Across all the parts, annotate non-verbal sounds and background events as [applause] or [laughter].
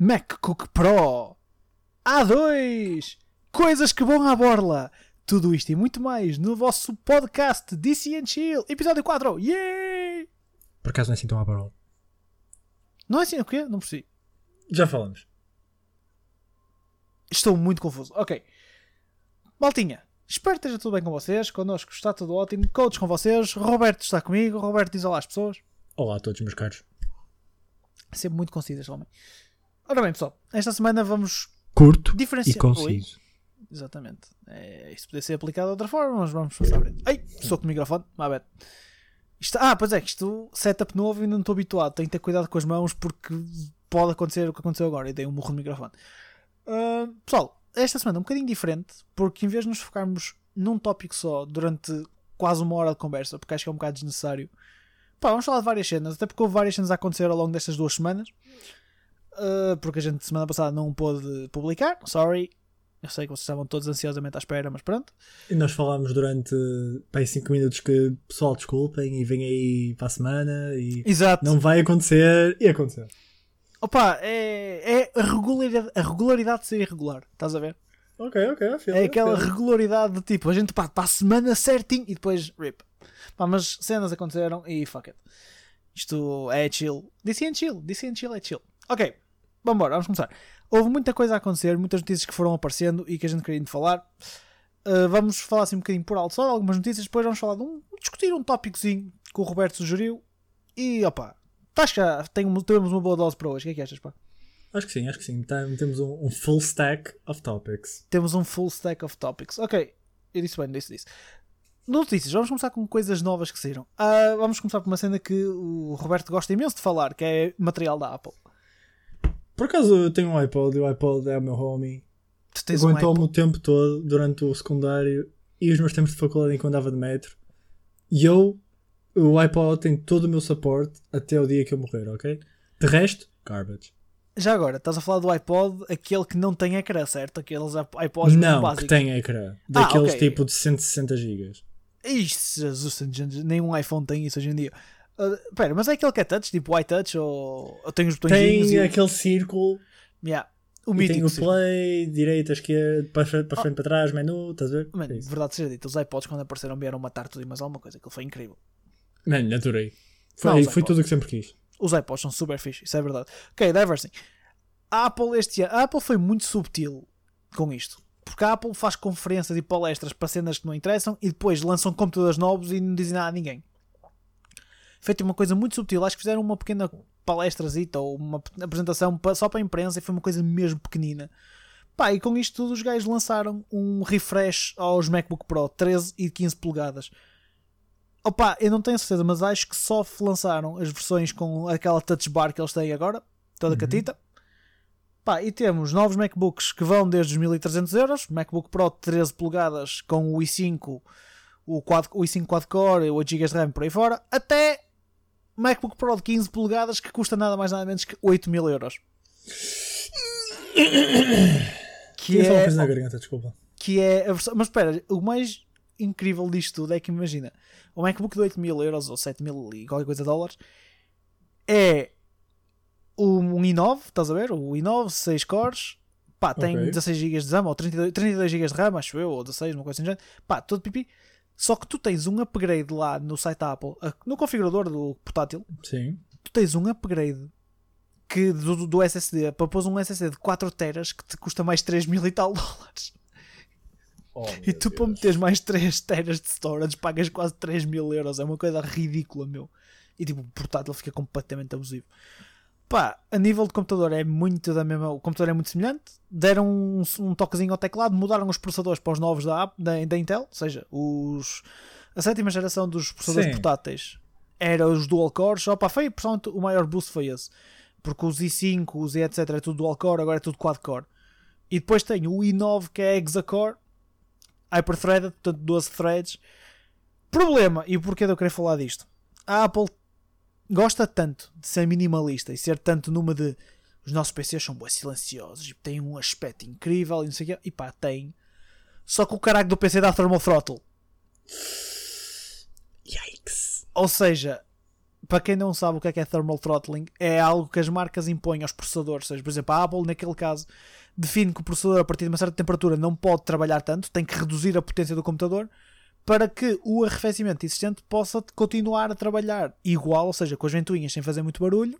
MacBook Pro, A2, coisas que vão à borla. Tudo isto e muito mais no vosso podcast DC and Chill, episódio 4. Yay! Por acaso não é assim tão à parola. Não é assim o quê? Não percebi. Já falamos. Estou muito confuso. Ok. Maltinha, espero que esteja tudo bem com vocês. Connosco está tudo ótimo. Coach com vocês. Roberto está comigo. Roberto diz olá às pessoas. Olá a todos, meus caros. Sempre muito conciso este homem. Ora bem, pessoal. Esta semana vamos Curto diferenciar. e conciso. Oi? Exatamente. É, isso podia ser aplicado de outra forma, mas vamos passar. Ai, sou com o microfone. My bad. Isto, ah, pois é, que isto setup novo e ainda não estou habituado. Tenho que ter cuidado com as mãos porque pode acontecer o que aconteceu agora. E dei um murro no microfone. Uh, pessoal, esta semana é um bocadinho diferente porque em vez de nos focarmos num tópico só durante quase uma hora de conversa, porque acho que é um bocado desnecessário, pá, vamos falar de várias cenas. Até porque houve várias cenas a acontecer ao longo destas duas semanas. Uh, porque a gente semana passada não pôde publicar. Sorry. Eu sei que vocês estavam todos ansiosamente à espera, mas pronto. E nós falámos durante bem 5 minutos que pessoal desculpem e vem aí para a semana e Exato. não vai acontecer e aconteceu. Opa, é, é a, regularidade, a regularidade de ser irregular. Estás a ver? Ok, ok, É aquela regularidade de tipo, a gente pá, para a semana certinho e depois rip. Pá, mas cenas aconteceram e fuck it. Isto é chill. DC and chill. DC and chill é chill. Ok, vambora, vamos começar. Houve muita coisa a acontecer, muitas notícias que foram aparecendo e que a gente queria falar. Uh, vamos falar assim um bocadinho por alto só algumas notícias, depois vamos falar de um, discutir um tópicozinho que o Roberto sugeriu. E opa, acho que já tenho- temos uma boa dose para hoje. O que é que achas, pá? Acho que sim, acho que sim. Tá- temos um, um full stack of topics. temos um full stack of topics. Ok, eu disse bem, disse, disse. Notícias, vamos começar com coisas novas que saíram. Ah, vamos começar por uma cena que o Roberto gosta imenso de falar, que é material da Apple. Por acaso eu tenho um iPod e o iPod é o meu homie. Tu tens um Aguentou-me o tempo todo durante o secundário e os meus tempos de faculdade enquanto andava de metro. E eu, o iPod tem todo o meu suporte até o dia que eu morrer, ok? De resto, garbage. Já agora, estás a falar do iPod, aquele que não tem ecrã, certo? Aqueles iPods Não, básicos. que tem ecrã. Daqueles Ah, ok. tipo de 160 GB. Ixi, Jesus, nenhum iPhone tem isso hoje em dia. Ah, Espera, mas é aquele que é touch, tipo iTouch ou, ou tem os botõezinhos? Tem o- aquele círculo, Yeah, o mítico. tem o play, direita, esquerda, para frente, para, frente, para trás, menu, estás a ver? Mano, É verdade seja dita, os iPods quando apareceram vieram matar tudo e mais alguma coisa, aquilo foi incrível. Mano, adorei. Foi, Não, foi tudo o que sempre quis. Os iPods são super fixe, isso é verdade. Ok, diversing. A Apple este ano, a Apple foi muito subtil com isto. Porque a Apple faz conferências e palestras para cenas que não interessam e depois lançam computadores novos e não dizem nada a ninguém. Feito uma coisa muito subtil. Acho que fizeram uma pequena palestrazita ou uma apresentação só para a imprensa e foi uma coisa mesmo pequenina. Pá, e com isto tudo os gajos lançaram um refresh aos MacBook Pro 13 e 15 polegadas. Opa, eu não tenho certeza, mas acho que só lançaram as versões com aquela touch bar que eles têm agora, toda catita. Pá, e temos novos MacBooks que vão desde os 1300 euros, MacBook Pro 13 polegadas com o i5, o, quad, o i5 quad-core, 8 GB de RAM por aí fora, até MacBook Pro de 15 polegadas que custa nada mais nada menos que 8 mil euros. [coughs] Que uma é, coisa na garganta, desculpa. que é a versão. Mas espera, o mais incrível disto tudo é que imagina o MacBook de 8 mil euros ou 7 mil e qualquer coisa dólares é um i9, estás a ver? O i9, 6 cores, pá, tem Ok. 16 GB de RAM ou 32, 32 GB de RAM, acho eu, ou 16, uma coisa assim, pá, todo pipi. Só que tu tens um upgrade lá no site da Apple, no configurador do portátil, Sim. tu tens um upgrade que do, do SSD para pôr um SSD de 4 teras que te custa mais 3 mil e tal dólares. Oh, E tu para meteres mais 3 teras de storage pagas quase 3 mil euros. É uma coisa ridícula, meu. E tipo, o portátil fica completamente abusivo. Pá, a nível de computador é muito da mesma. O computador é muito semelhante. Deram um, um toquezinho ao teclado, mudaram os processadores para os novos da, App- da, da Intel, ou seja, os, a sétima geração dos processadores Sim. portáteis era os dual cores. Opa, foi pessoalmente o maior boost foi esse. Porque os i5, os i etc é tudo dual core, agora é tudo quad core. E depois tem o i9 que é hexa-core, hyper-threaded, portanto 12 threads. Problema, e o porquê de eu querer falar disto? A Apple gosta tanto de ser minimalista e ser tanto numa de os nossos PCs são bem silenciosos e têm um aspecto incrível e não sei o quê. E pá, tem. Só que o caralho do PC dá thermal throttle. Yikes. Ou seja, para quem não sabe o que é que é thermal throttling, é algo que as marcas impõem aos processadores. Ou seja, por exemplo, a Apple, naquele caso, define que o processador, a partir de uma certa temperatura, não pode trabalhar tanto, tem que reduzir a potência do computador para que o arrefecimento existente possa continuar a trabalhar igual, ou seja, com as ventoinhas sem fazer muito barulho,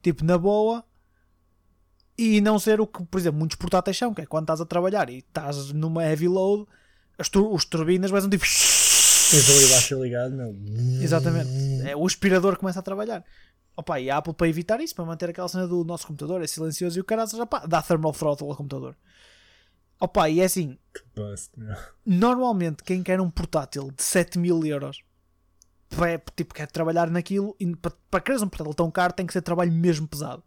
tipo na boa, e não ser o que, por exemplo, muitos portáteis são, que é quando estás a trabalhar e estás numa heavy load, as tur os turbinas um tipo. Tens ali baixo ligado, meu. Exatamente. É, o aspirador começa a trabalhar. Opa, e a Apple para evitar isso, para manter aquela cena do nosso computador, é silencioso e o cara dá thermal throttle ao computador. Opa, e é assim. Que bust, meu. Normalmente, quem quer um portátil de 7 mil euros é, tipo, quer trabalhar naquilo e para, para querer um portátil tão caro tem que ser trabalho mesmo pesado.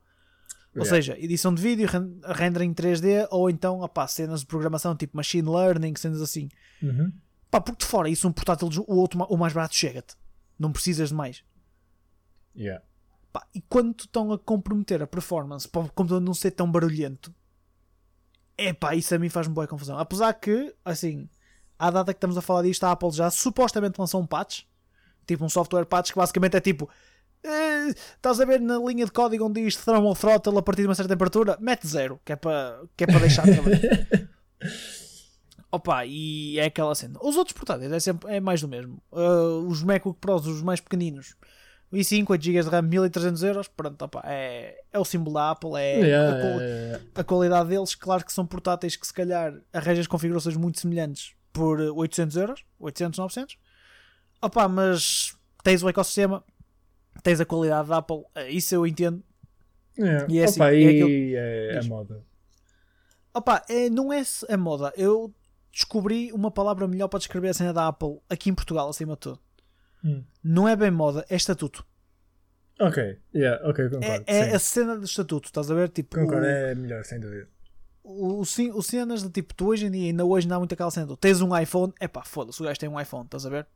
Ou Yeah. seja, edição de vídeo, ren- rendering 3D ou então opá, cenas de programação tipo machine learning, cenas assim. Uhum. Pá, porque de fora isso um portátil, o, outro, o mais barato chega-te. Não precisas de mais. Yeah. Pá, e quando estão a comprometer a performance para o computador não ser tão barulhento, é pá, isso a mim faz-me boa confusão. Apesar que, assim, à data que estamos a falar disto, a Apple já supostamente lançou um patch, tipo um software patch que basicamente é tipo. eh, estás a ver na linha de código onde diz thermal throttle a partir de uma certa temperatura? Mete zero, que é para que é para deixar. [laughs] Opa, e é aquela cena. Os outros portáteis é, sempre, é mais do mesmo. Uh, os MacBook Pros, os mais pequeninos, o i5, 8 GB de RAM, 1300 euros. Pronto, opa, é, é o símbolo da Apple. É Yeah, a, qual- yeah, a qualidade deles. Claro que são portáteis que se calhar arranjas configurações muito semelhantes por 800 euros, 800, 900. Opa, mas tens o ecossistema, tens a qualidade da Apple, eh, isso eu entendo. yeah. E é assim, Opa, é e aquilo- é, a Diz. moda. Opa, é, não é a moda. Eu descobri uma palavra melhor para descrever a cena da Apple aqui em Portugal, acima de tudo. Hum. Não é bem moda, é estatuto. Ok, yeah, ok, É, concordo. é sim. a cena do estatuto, estás a ver? Tipo, Concordo, o, é melhor, sem dúvida. o, o, o cenas de tipo, tu hoje em dia, ainda hoje não há muito aquela cena do tens um iPhone, é pá, foda-se, o gajo tem um iPhone, estás a ver?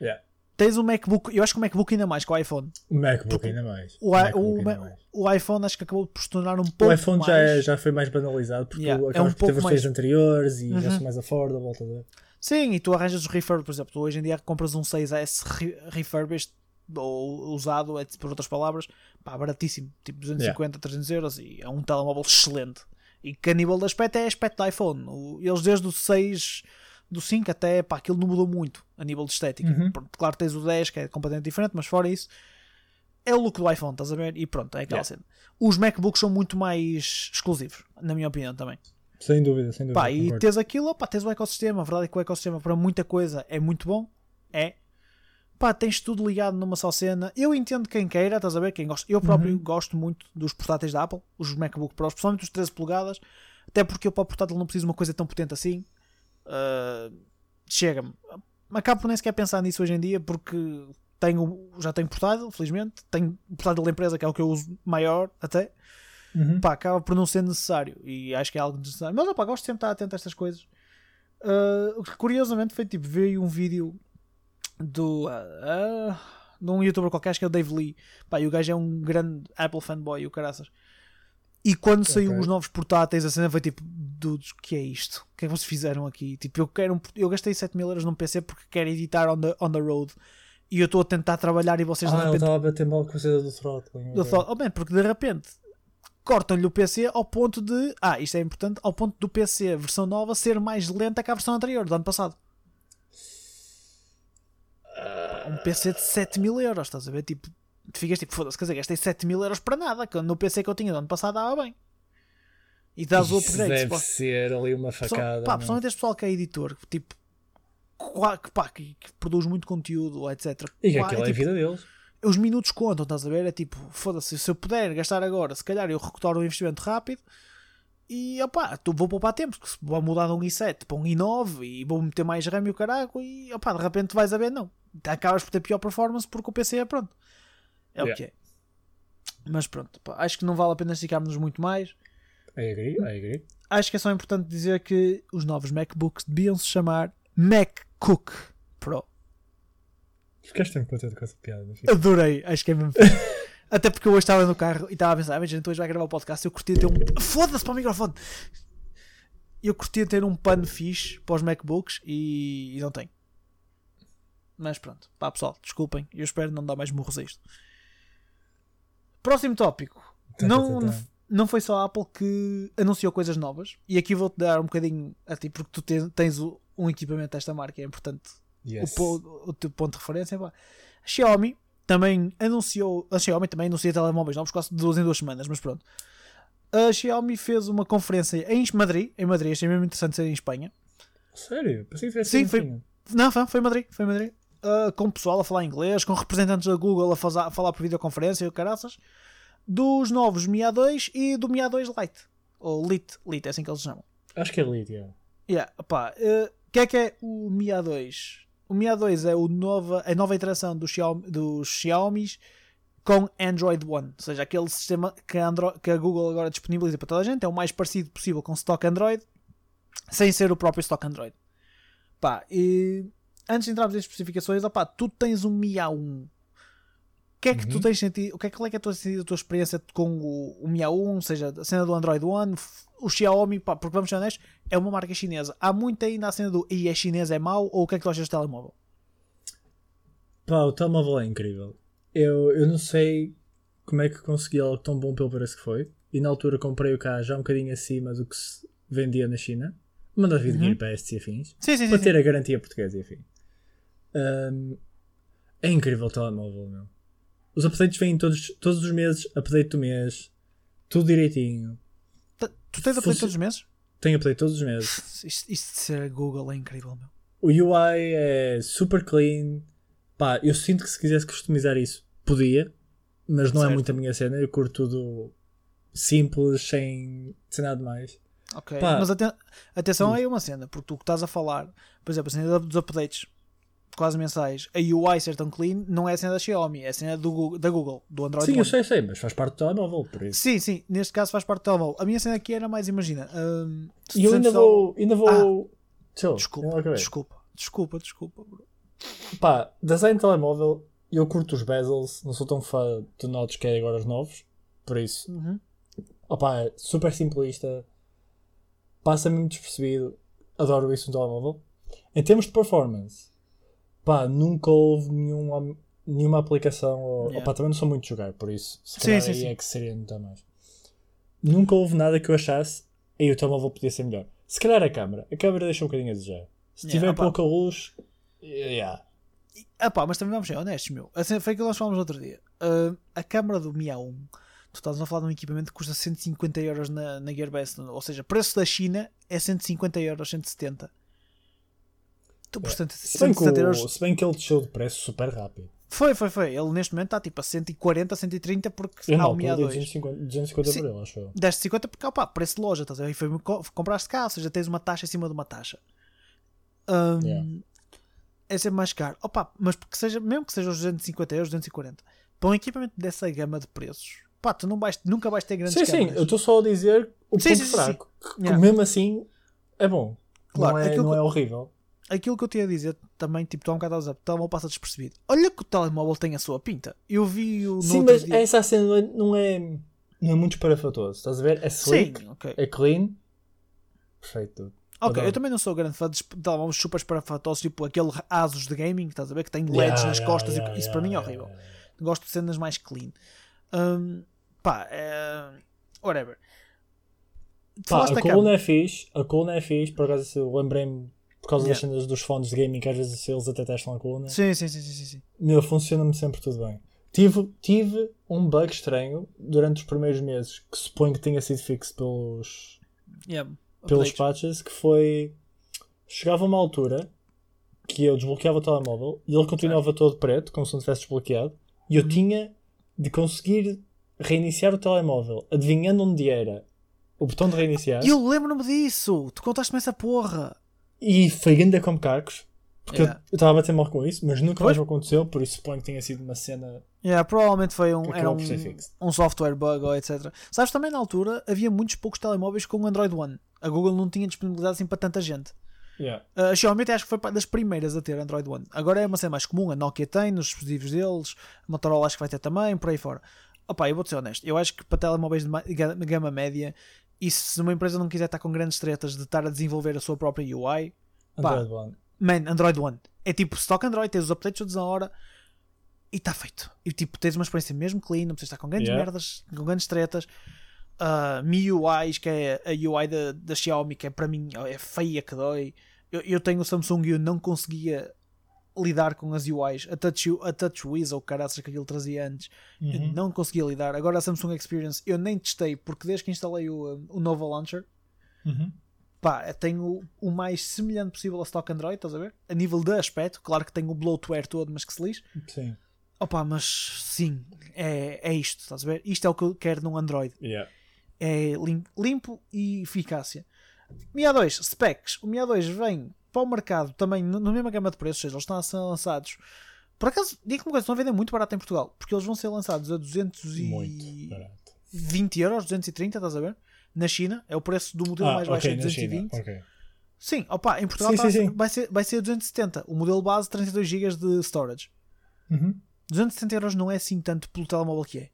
Yeah. Tens um MacBook, eu acho que o MacBook ainda mais que o iPhone. O MacBook ainda mais. O, MacBook o, ainda Ma- mais. o iPhone acho que acabou por se tornar um pouco O iPhone já, é- mais- já foi mais banalizado porque Yeah, é um pouco mais- anteriores e já Uhum. são mais affordable. ver? Sim, e tu arranjas os refurb, por exemplo, tu hoje em dia compras um 6S re- refurbished ou usado, é, por outras palavras, pá, baratíssimo, tipo 250, 300 euros e é um telemóvel excelente. E que a nível de aspecto é aspecto do iPhone. O- Eles desde o 6, do 5 até, pá, aquilo não mudou muito a nível de estética. Uhum. Claro, tens o 10 que é completamente diferente, mas fora isso, é o look do iPhone, estás a ver? E pronto, é aquela Yeah. cena. Os MacBooks são muito mais exclusivos, na minha opinião também. Sem dúvida, sem dúvida. Pá, e tens aquilo, pá, tens o ecossistema. A verdade é que o ecossistema para muita coisa é muito bom. É. Pá, tens tudo ligado numa só cena. Eu entendo quem queira, estás a ver? Quem gosta. Eu próprio Uhum. gosto muito dos portáteis da Apple, os MacBook Pro, especialmente os 13 polegadas. Até porque eu para o portátil não preciso de uma coisa tão potente assim. Ah, Chega-me. Acabo por nem sequer pensar nisso hoje em dia porque tenho, já tenho portátil, felizmente. Tenho portátil da empresa que é o que eu uso maior até Uhum. pá, acaba por não ser necessário e acho que é algo necessário. Mas opá, gosto sempre de estar atento a estas coisas. O que curiosamente foi tipo, veio um vídeo do ah, de um youtuber qualquer, acho que é o Dave Lee. Pá, e o gajo é um grande Apple fanboy, o caraças. E quando saiu Ok. os novos portáteis, a cena foi tipo, dudes, o que é isto? O que é que vocês fizeram aqui? Tipo, eu quero um, eu gastei 7 mil euros num PC porque quero editar on the, on the road e eu estou a tentar trabalhar e vocês de Ah, ele repente estava a bater mal com a cena do throttling. eu ok. falo, oh bem, porque de repente cortam-lhe o PC ao ponto de. Ah, isto é importante, ao ponto do PC, versão nova, ser mais lenta que a versão anterior, do ano passado. Um PC de 7 mil euros, estás a ver? Tipo, ficas tipo, foda-se, quer dizer, gastei 7 mil euros para nada, quando no PC que eu tinha do ano passado dava bem. E dás o upgrade. deve pá. ser ali uma Pessoal- facada. pá, não? principalmente este pessoal que é editor, que tipo. Que, pá, que, que produz muito conteúdo, etc. E que Pá, aquilo é a tipo, vida deles. os minutos contam, estás a ver? É tipo, foda-se, se eu puder gastar agora, se calhar eu recupero o investimento rápido e opá, tu vou poupar tempo, porque se vou mudar de um i7 para um i9 e vou meter mais RAM e o caraco e opá, de repente vais a ver, não. Acabas por ter pior performance porque o PC é pronto. É o que é. Mas pronto, pá, acho que não vale a pena esticarmos muito mais. I agree, I agree. Acho que é só importante dizer que os novos MacBooks deviam se chamar MacCook Pro. Ficaste sempre contente com essa piada. Adorei, acho que é mesmo. [laughs] Até porque eu hoje estava no carro e estava a pensar, ah, gente hoje vai gravar o podcast. Eu curtia ter um. Foda-se para o microfone! Eu curtia ter um pano fixe para os MacBooks e, e não tenho. Mas pronto, pá pessoal, desculpem. Eu espero não dar mais murros a isto. Próximo tópico. Tá, Não, tá, tá, tá. não foi só a Apple que anunciou coisas novas. E aqui vou-te dar um bocadinho a ti, porque tu te- tens o- um equipamento desta marca, é importante Yes. o, o teu ponto de referência. A Xiaomi também anunciou. A Xiaomi também anuncia telemóveis novos quase de duas em duas semanas, mas pronto. A Xiaomi fez uma conferência em Madrid, em Madrid, achei mesmo interessante ser em Espanha. Sério? Pensei que tivesse Sim, foi-. Não, foi, foi em Madrid, foi em Madrid. Ah, com o pessoal a falar inglês, com representantes da Google a, faza- a falar por videoconferência e o caraças, dos novos Mi A2 e do Mi A2 Lite. Ou Lite, Lite, é assim que eles chamam. Acho que é Lite, yeah. Yeah, pá, eh, o que é que é o Mi A2? O Mi A2 é o nova, a nova iteração dos Xiaomi, dos Xiaomis com Android One, ou seja, aquele sistema que a, que a Google agora disponibiliza para toda a gente, é o mais parecido possível com stock Android, sem ser o próprio stock Android. Pá, e antes de entrarmos em especificações, opá, tu tens um Mi A1. O que é que tu Uhum. tens sentido? O que é, qual é que é a tua, a tua experiência com o, o Mi A1, ou seja, a cena do Android One, o Xiaomi, pá, porque vamos ser honestos, é uma marca chinesa. Há muito ainda a cena do e é chinês, é mau, ou o que é que tu achas do telemóvel? Pá, o telemóvel é incrível. Eu, eu não sei como é que consegui algo tão bom pelo preço que foi. E na altura comprei o cá já um bocadinho acima do que se vendia na China. Manda vir Uhum. Gear Pass e afins. Sim, sim, Para sim. ter a garantia portuguesa e afim. Ahm, é incrível o telemóvel, meu. Os updates vêm todos, todos os meses, update do mês, tudo direitinho. Tu- tens update todos os meses? Tem update todos os meses. Isto, isto de ser Google é incrível, meu. O UI é super clean. Pá, eu sinto que se quisesse customizar isso, podia, mas não é Certo. muito a minha cena. Eu curto tudo simples, sem, sem nada mais. Ok, Pá. mas aten- atenção Diz. aí uma cena, porque tu que estás a falar, por exemplo, a cena dos updates quase mensais, a UI ser tão clean, não é a cena da Xiaomi, é a cena do Google, da Google, do Android Sim, eu One. sei, sei, mas faz parte do telemóvel, por isso. Sim, sim, neste caso faz parte do telemóvel. A minha cena aqui era mais, imagina. hum, E eu ainda 700 vou. Ainda vou. Chill, Ah. Desculpa, não acabei. desculpa, desculpa, desculpa, bro. Pá, design de telemóvel, eu curto os bezels, não sou tão fã de notes que é agora os novos, por isso. Uhum. Opá, é super simplista, passa-me muito despercebido, adoro isso no telemóvel. Em termos de performance, pá, nunca houve nenhuma, nenhuma aplicação, ou, Yeah. opá, também não sou muito de jogar, por isso, se Sim, calhar sim, aí sim. é que seria notar mais. Nunca houve nada que eu achasse, e o telemóvel podia ser melhor. Se calhar a câmera, a câmera deixa um bocadinho a desejar. Se Yeah, tiver opá. pouca luz, yeah. Ah pá, mas também vamos ser honestos, meu. A cena foi aquilo que nós falámos outro dia. Ah, a câmara do Mi A1, tu estás a falar de um equipamento que custa 150 euros na, na Gearbest, ou seja, preço da China é 150 euros, 170. Tu, portanto, Se bem, que 170 o- euros. se bem que ele desceu de preço super rápido. Foi, foi, foi. Ele neste momento está tipo a 140, 130 porque há A2. 250, 250 Sim. por ele, acho eu. Deste 50 porque, opá, preço de loja, estás a ver? E foi, co- compraste cá, ou seja, tens uma taxa em cima de uma taxa. Hum, Yeah. É sempre mais caro. Opa, mas porque seja, mesmo que seja os 250 euros, 240, para um equipamento dessa gama de preços, pá, tu não vais, nunca vais ter grandes Sim, sim, câmaras. eu estou só a dizer o Sim, ponto sim, sim, fraco. Que Yeah. Mesmo assim, é bom. Claro, não é, não é horrível. Aquilo que eu tinha a dizer também, tipo, há um bocado a dizer, o telemóvel passa despercebido. Olha que o telemóvel tem a sua pinta. Eu vi o. Sim, mas dia- essa cena não é, não é, não é muito esparafatoso. Estás a ver? É Sim, slick, ok. é clean. Perfeito. Ok, eu também não sou grande fã de telemóveis super esparafatosos, tipo aquele Asus de gaming, estás a ver? Que tem LEDs Yeah, nas yeah, costas, e yeah, isso yeah, para mim é horrível. Gosto de cenas mais clean. Hum, pá, é... whatever. Pá, a coluna é fixe, a coluna é fixe, por acaso lembrei-me por causa das Yeah. cenas dos fones de gaming que às vezes eles até testam a coluna. Sim, sim, sim, sim, sim. Meu, funciona-me sempre tudo bem. Tive, tive um bug estranho durante os primeiros meses que suponho que tenha sido fixo pelos, Yeah, pelos patches, que foi chegava uma altura que eu desbloqueava o telemóvel e ele continuava todo preto, como se não tivesse desbloqueado, e Uhum. eu tinha de conseguir reiniciar o telemóvel, adivinhando onde era o botão de reiniciar, Eu lembro-me disso! Tu contaste-me essa porra! E foi ainda como cacos, porque Yeah. eu estava a bater mal com isso, mas nunca mais aconteceu, por isso suponho que tenha sido uma cena Yeah, provavelmente foi um, era um, um software bug ou etc. Sabes, também na altura havia muitos poucos telemóveis com Android One. A Google não tinha disponibilidade assim para tanta gente. Yeah. A Xiaomi até acho que foi das primeiras a ter Android One. Agora é uma cena mais comum. A Nokia tem nos dispositivos deles. A Motorola acho que vai ter também, por aí fora. Opa, eu vou ser honesto. Eu acho que para telemóveis de ma- ga- gama média, e se uma empresa não quiser estar com grandes tretas de estar a desenvolver a sua própria UI, Pá. Android One. man, Android One. É tipo stock Android, tens os updates todos na hora. e está feito. E tipo, tens uma experiência mesmo clean, não precisas estar com grandes Yeah. merdas, com grandes tretas. Uh, MIUIs, que é a UI da, da Xiaomi, que é para mim é feia que dói. Eu, eu tenho o Samsung e eu não conseguia lidar com as UIs. A Touch, a TouchWiz ou caraças que aquilo trazia antes, Uhum. não conseguia lidar. Agora a Samsung Experience eu nem testei, porque desde que instalei o, o Nova Launcher, Uhum. pá, tenho o mais semelhante possível a stock Android, estás a ver? A nível de aspecto, claro que tenho o bloatware todo, mas que se lixe. Sim. Opa, mas sim, é, é isto, estás a ver? Isto é o que eu quero num Android. Yeah. É lim- limpo e eficácia. Mi A2, specs. O Mi A2 vem para o mercado também no- na mesma gama de preços, ou seja, eles estão a ser lançados. Por acaso, digo-me uma coisa, estão a vender muito barato em Portugal, porque eles vão ser lançados a 220 Muito barato. euros, 230, estás a ver? Na China, é o preço do modelo mais baixo, é Ah, na China, 220. ok. Sim, opa, em Portugal Sim, sim, sim. Vai, ser, vai ser 270. O modelo base, 32 GB de storage. Uhum. 270 euros não é assim tanto pelo telemóvel que é.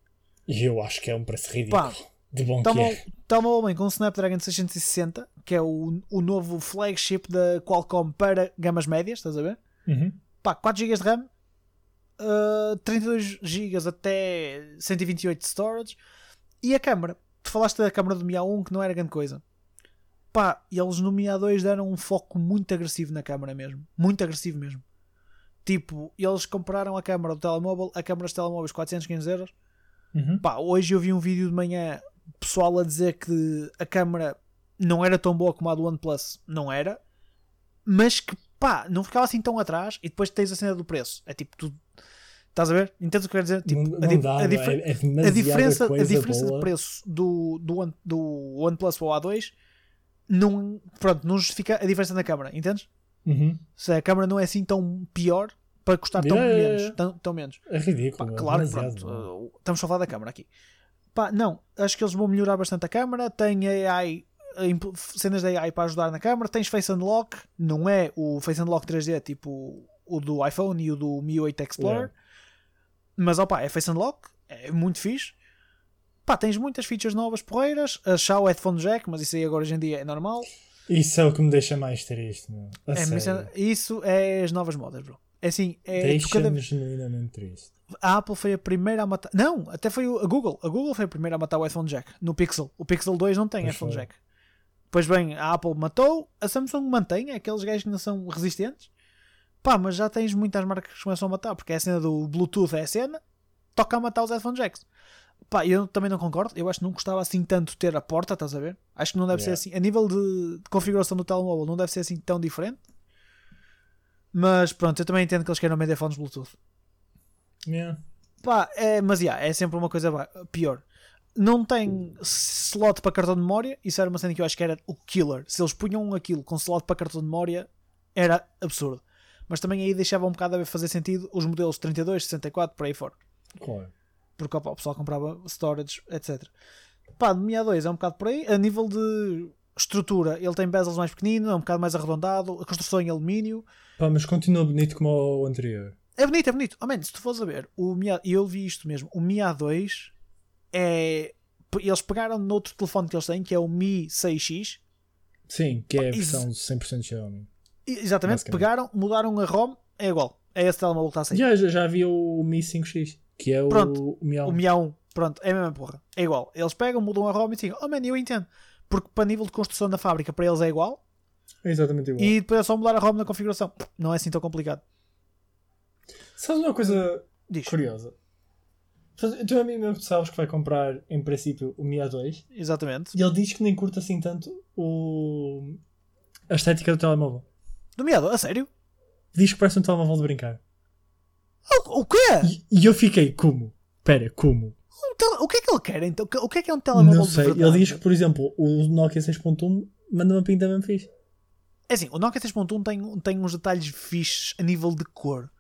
E eu acho que é um preço ridículo. Pá, de bom que Telemóvel é. telemóvel bem com o Snapdragon 660, que é o, o novo flagship da Qualcomm para gamas médias, estás a ver? Uhum. Pá, 4 GB de RAM, uh, 32 GB até 128 de storage. E a câmera? Tu falaste da câmera do Mi A1 que não era grande coisa. Pá, e eles no Mi A2 deram um foco muito agressivo na câmera mesmo. Muito agressivo mesmo. Tipo, eles compraram a câmera do telemóvel a câmeras de telemóveis 400, 500 euros. Uhum. Pá, hoje eu vi um vídeo de manhã pessoal a dizer que a câmera não era tão boa como a do OnePlus. Não era. Mas que pá, não ficava assim tão atrás e depois tens a cena do preço. É tipo, tu estás a ver? Entendes o que eu quero dizer? Tipo, não, a, não di- dá, a difer- é, é a diferença, a diferença de boa. preço do, do, One- do OnePlus para o A2 não, pronto, não justifica a diferença na câmera, entendes? Uhum. Se a câmera não é assim tão pior para custar tão yeah, menos. Tão, tão menos. É ridículo. Pá, é claro, pronto. uh, estamos a falar da câmera aqui. Pá, não, acho que eles vão melhorar bastante a câmera. Tem AI, cenas de AI para ajudar na câmera. Tens Face Unlock, não é o Face Unlock 3D tipo o do iPhone e o do Mi 8 Explorer. Yeah. Mas opa, é Face Unlock, é muito fixe. Pá, tens muitas features novas porreiras. A Xiao Headphone Jack, mas isso aí agora hoje em dia é normal. Isso é o que me deixa mais triste, meu. É, sério. isso é as novas modas, bro. É assim, é tu cada Deixa-me genuinamente triste. a Apple foi a primeira a matar. Não, até foi a Google. A Google foi a primeira a matar o headphone jack no Pixel. O Pixel 2 não tem Pois headphone foi. jack. Pois bem, a Apple matou, a Samsung mantém, é aqueles gajos que não são resistentes. Pá, mas já tens muitas marcas que começam a matar, porque é a cena do Bluetooth é a cena, toca a matar os headphone jacks. Pá, eu também não concordo. Eu acho que não gostava assim tanto ter a porta, estás a ver? Acho que não deve ser Yeah. assim. A nível de, de configuração do telemóvel, não deve ser assim tão diferente. Mas pronto, eu também entendo que eles queiram vender fones Bluetooth. Yeah. Pá, é, mas yeah, é sempre uma coisa pior. Não tem slot para cartão de memória. Isso era uma cena que eu acho que era o killer. Se eles punham aquilo com slot para cartão de memória, era absurdo. Mas também aí deixava um bocado a fazer sentido os modelos 32, 64, por aí fora. Claro. Porque opa, o pessoal comprava storage, etc. Pá, de Mi A2 é um bocado por aí. A nível de estrutura, ele tem bezels mais pequenino, é um bocado mais arredondado. A construção em alumínio. Pá, mas continua bonito como o anterior. É bonito, é bonito. Oh, man, se tu fores a ver, o eu vi isto mesmo, o Mi A2 é. Eles pegaram no outro telefone que eles têm, que é o Mi 6X. Sim, que é a versão 100% Xiaomi. Exatamente, pegaram, mudaram a ROM, é igual. É esse telemóvel que está a sair. Já, já, já vi o Mi 5X, que é Pronto, o Mi O 1. Mi A1, pronto, é a mesma porra. É igual. Eles pegam, mudam a ROM e dizem, oh man, eu entendo. Porque para nível de construção da fábrica, para eles é igual. É exatamente igual. E depois é só mudar a ROM na configuração. Não é assim tão complicado. Sabes uma coisa Diz. curiosa? Tu a mim mesmo sabes que vai comprar, em princípio, o Mi A2 Exatamente. e ele diz que nem curta assim tanto o... a estética do telemóvel. Do Mi A2, a sério? Diz que parece um telemóvel de brincar. O, o quê? E, e eu fiquei, como? Espera, como? O, tele- o que é que ele quer então? O que é que é um telemóvel Não de sei. verdade? Ele diz que, por exemplo, o Nokia 6.1 manda uma pinta mesmo fixe. É assim, o Nokia 3.1 tem, tem uns detalhes fixes a nível de cor.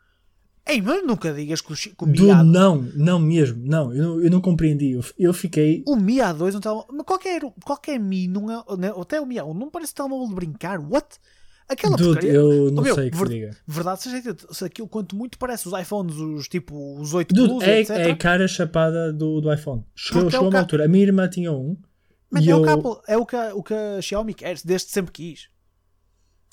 Ei, mas nunca digas que o, que o Do não, não mesmo. Não, eu não, eu não compreendi. Eu, eu fiquei. O Mi A2 é um telemóvel. Mas qualquer, qualquer Mi, não é, né, até o Mi A1 não parece um telemóvel de brincar. What? Aquela Dude, porcaria. eu não Oh, meu, sei o que ver- diga. Verdade seja dita, se aquilo quanto muito parece os iPhones, os tipo os 8 Dude, Plus, é, etc. é a cara chapada do, do iPhone. Chegou, é chegou o uma altura. A minha irmã tinha um. Mas e é, eu... o que a Apple- é o que, a- o que a Xiaomi quer, desde sempre quis.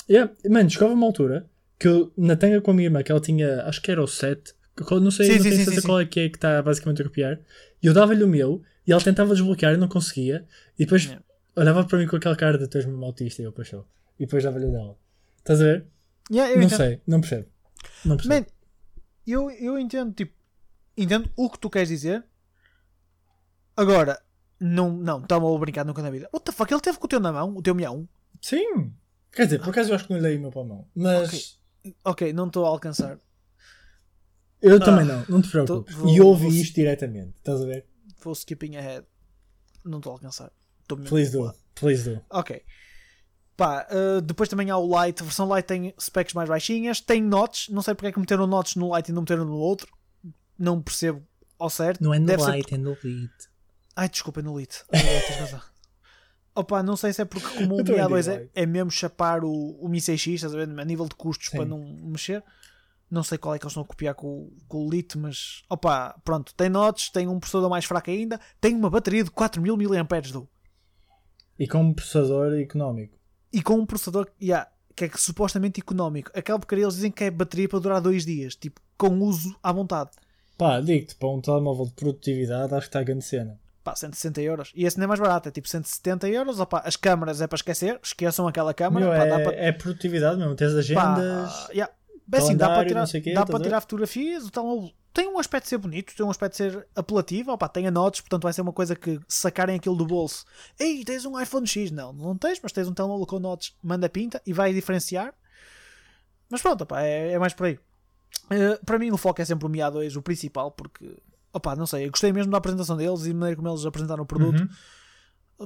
Yeah, mano, chegava uma altura que eu, na tanga com a minha irmã, que ela tinha, acho que era o 7, qual- Não sei, Sim, não sim, tenho certeza qual é que é que está basicamente a copiar. E eu dava-lhe o meu e ela tentava desbloquear e não conseguia. E depois Yeah. olhava para mim com aquela cara de tu és mesmo autista e eu paixão. E depois dava-lhe o dela. Estás a ver? Yeah, não entendo. sei, não percebo. Não percebo. Man, eu, eu entendo, tipo, entendo o que tu queres dizer. Agora, não, não, estava a brincar nunca na vida. What the fuck, ele teve com o teu na mão, o teu mião. Sim. Quer dizer, por acaso eu acho que não lhe dei o meu para a mão. Mas Ok, não estou a alcançar. eu Ah, também não, não te preocupes. tô- vou- e ouvi vou- isto diretamente. Estás a ver? Vou skipping ahead. Não estou a alcançar. Please do. Please do. Ok. Pá, uh, depois também há o Lite. A versão Lite tem specs mais baixinhas. Tem notes. Não sei porque é que meteram notes no Lite e não meteram no outro. Não percebo ao certo. Não é no Deve ser light, é no lit. Ai, desculpa, é no Lite. Ah, tens razão. [laughs] Opa, não sei se é porque como o [laughs] Mi A2 digo é, Lite. é mesmo chapar o, o Mi 6X, estás a ver? A nível de custos Sim. para não mexer. Não sei qual é que eles estão a copiar com, o- com o Lite, mas opa, pronto, tem notes, tem um processador mais fraco ainda, tem uma bateria de 4000 mAh do. E com um processador económico. E com um processador yeah, que é que supostamente económico. Aquela porcaria eles dizem que é bateria para durar dois dias, tipo, com uso à vontade. Pá, digo-te, para um telemóvel de produtividade, acho que está a grande cena. Pá, 160 euros. E esse não é mais barato, é tipo 170 euros. Opa, as câmaras é para esquecer, esqueçam aquela câmara. Meu, pá, é, para é produtividade mesmo, tens Pá, agendas. yeah. Bem, assim, dá para tirar, quê, dá para tirar fotografias. O telemóvel tem um aspecto de ser bonito, tem um aspecto de ser apelativo. Opa, tem a notes, portanto vai ser uma coisa que sacarem aquilo do bolso. Ei, tens um iPhone X? Não, não tens, mas tens um telemóvel com notes, manda pinta e vai diferenciar. Mas pronto, opa, é, é mais por aí. Eh, para mim, o foco é sempre o Mi A2, o principal, porque opa, não sei, eu gostei mesmo da apresentação deles e da maneira como eles apresentaram o produto. Uhum.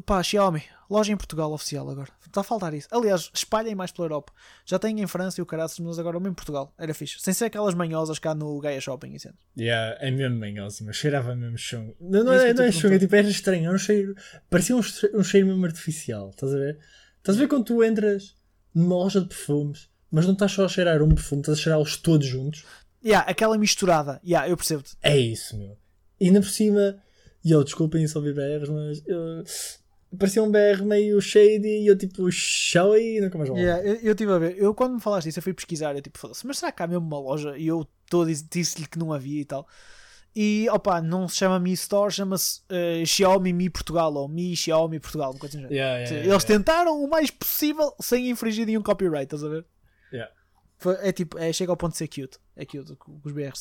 Pá, Xiaomi, loja em Portugal oficial agora. Está a faltar isso. Aliás, espalhem mais pela Europa. Já tem em França e o caraças, mas agora mesmo em Portugal. Era fixe. Sem ser aquelas manhosas cá no Gaia Shopping e centro. Yeah, é mesmo manhoso, mas cheirava mesmo chão. Não, não, É é, não é chão, é tipo, era estranho, era um cheiro. Parecia um, um cheiro mesmo artificial, estás a ver? Estás a ver quando tu entras numa loja de perfumes, mas não estás só a cheirar um perfume, estás a cheirá-los todos juntos? Yeah, aquela misturada. Yeah, eu percebo-te. É isso, meu. E ainda por cima, e eu, desculpem se ouvir BRs, mas eu, parecia um BR meio shady e eu tipo, show e nunca mais vou. Yeah, eu eu estive a ver. Eu quando me falaste isso, eu fui pesquisar. Eu tipo, foda-se, mas será que há mesmo uma loja? E eu disse-lhe que não havia e tal. E opa, não se chama Mi Store, chama-se eh, Xiaomi Mi Portugal ou Mi Xiaomi Portugal. uma coisa assim. Yeah, yeah, Eles yeah, tentaram o mais possível sem infringir nenhum copyright, estás a ver? Foi- é tipo, é, chega ao ponto de ser cute. É cute o que os BR.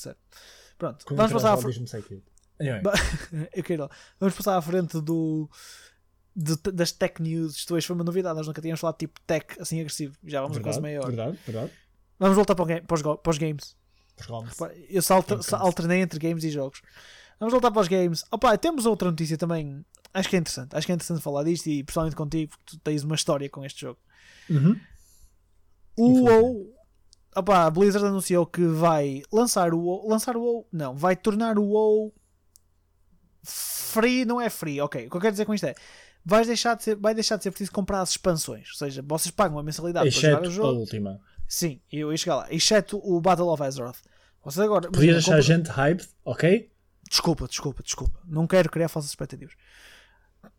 Pronto, Quando vamos passar à Anyway, Ba- Eu quero lá. Vamos passar à frente do. de- das tech news. Isto hoje foi uma novidade. Nós nunca tínhamos falado tipo tech assim agressivo. Já vamos a quase meia hora. verdade, verdade. Vamos voltar para, o game- para os, para os games. Eu salto, alternei entre games e jogos. Vamos voltar para os games. Opa, temos outra notícia também. Acho que é interessante. Acho que é interessante falar disto e pessoalmente contigo, porque tu tens uma história com este jogo. Uhum. O. WoW. Opa, a Blizzard anunciou que vai lançar o WoW. Lançar o WoW? Não, vai tornar o WoW free. Não é free, ok. O que eu quero dizer com isto é. Vai deixar de ser, vai deixar de ser preciso comprar as expansões. Ou seja, vocês pagam a mensalidade para jogar Exceto o a jogo. última. Sim, eu ia chegar lá. Exceto o Battle of Azeroth. Vocês agora. Podia imagina, deixar a gente hyped, ok? Desculpa, desculpa, desculpa. Não quero criar falsas expectativas.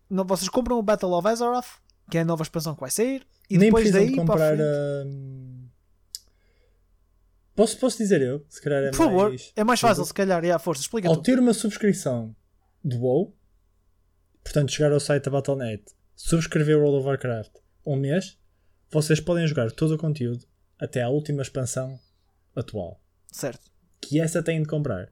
Não, vocês compram o Battle of Azeroth, que é a nova expansão que vai sair, e Nem depois daí de para a comprar frente- hum, Posso, posso dizer eu? Se calhar é Por favor, mais... é mais fácil, se calhar. E à força, explica Ao ter uma subscrição do WoW, portanto chegar ao site da Battle.net, subscrever World of Warcraft um mês, vocês podem jogar todo o conteúdo até à última expansão atual. Certo. Que essa têm de comprar.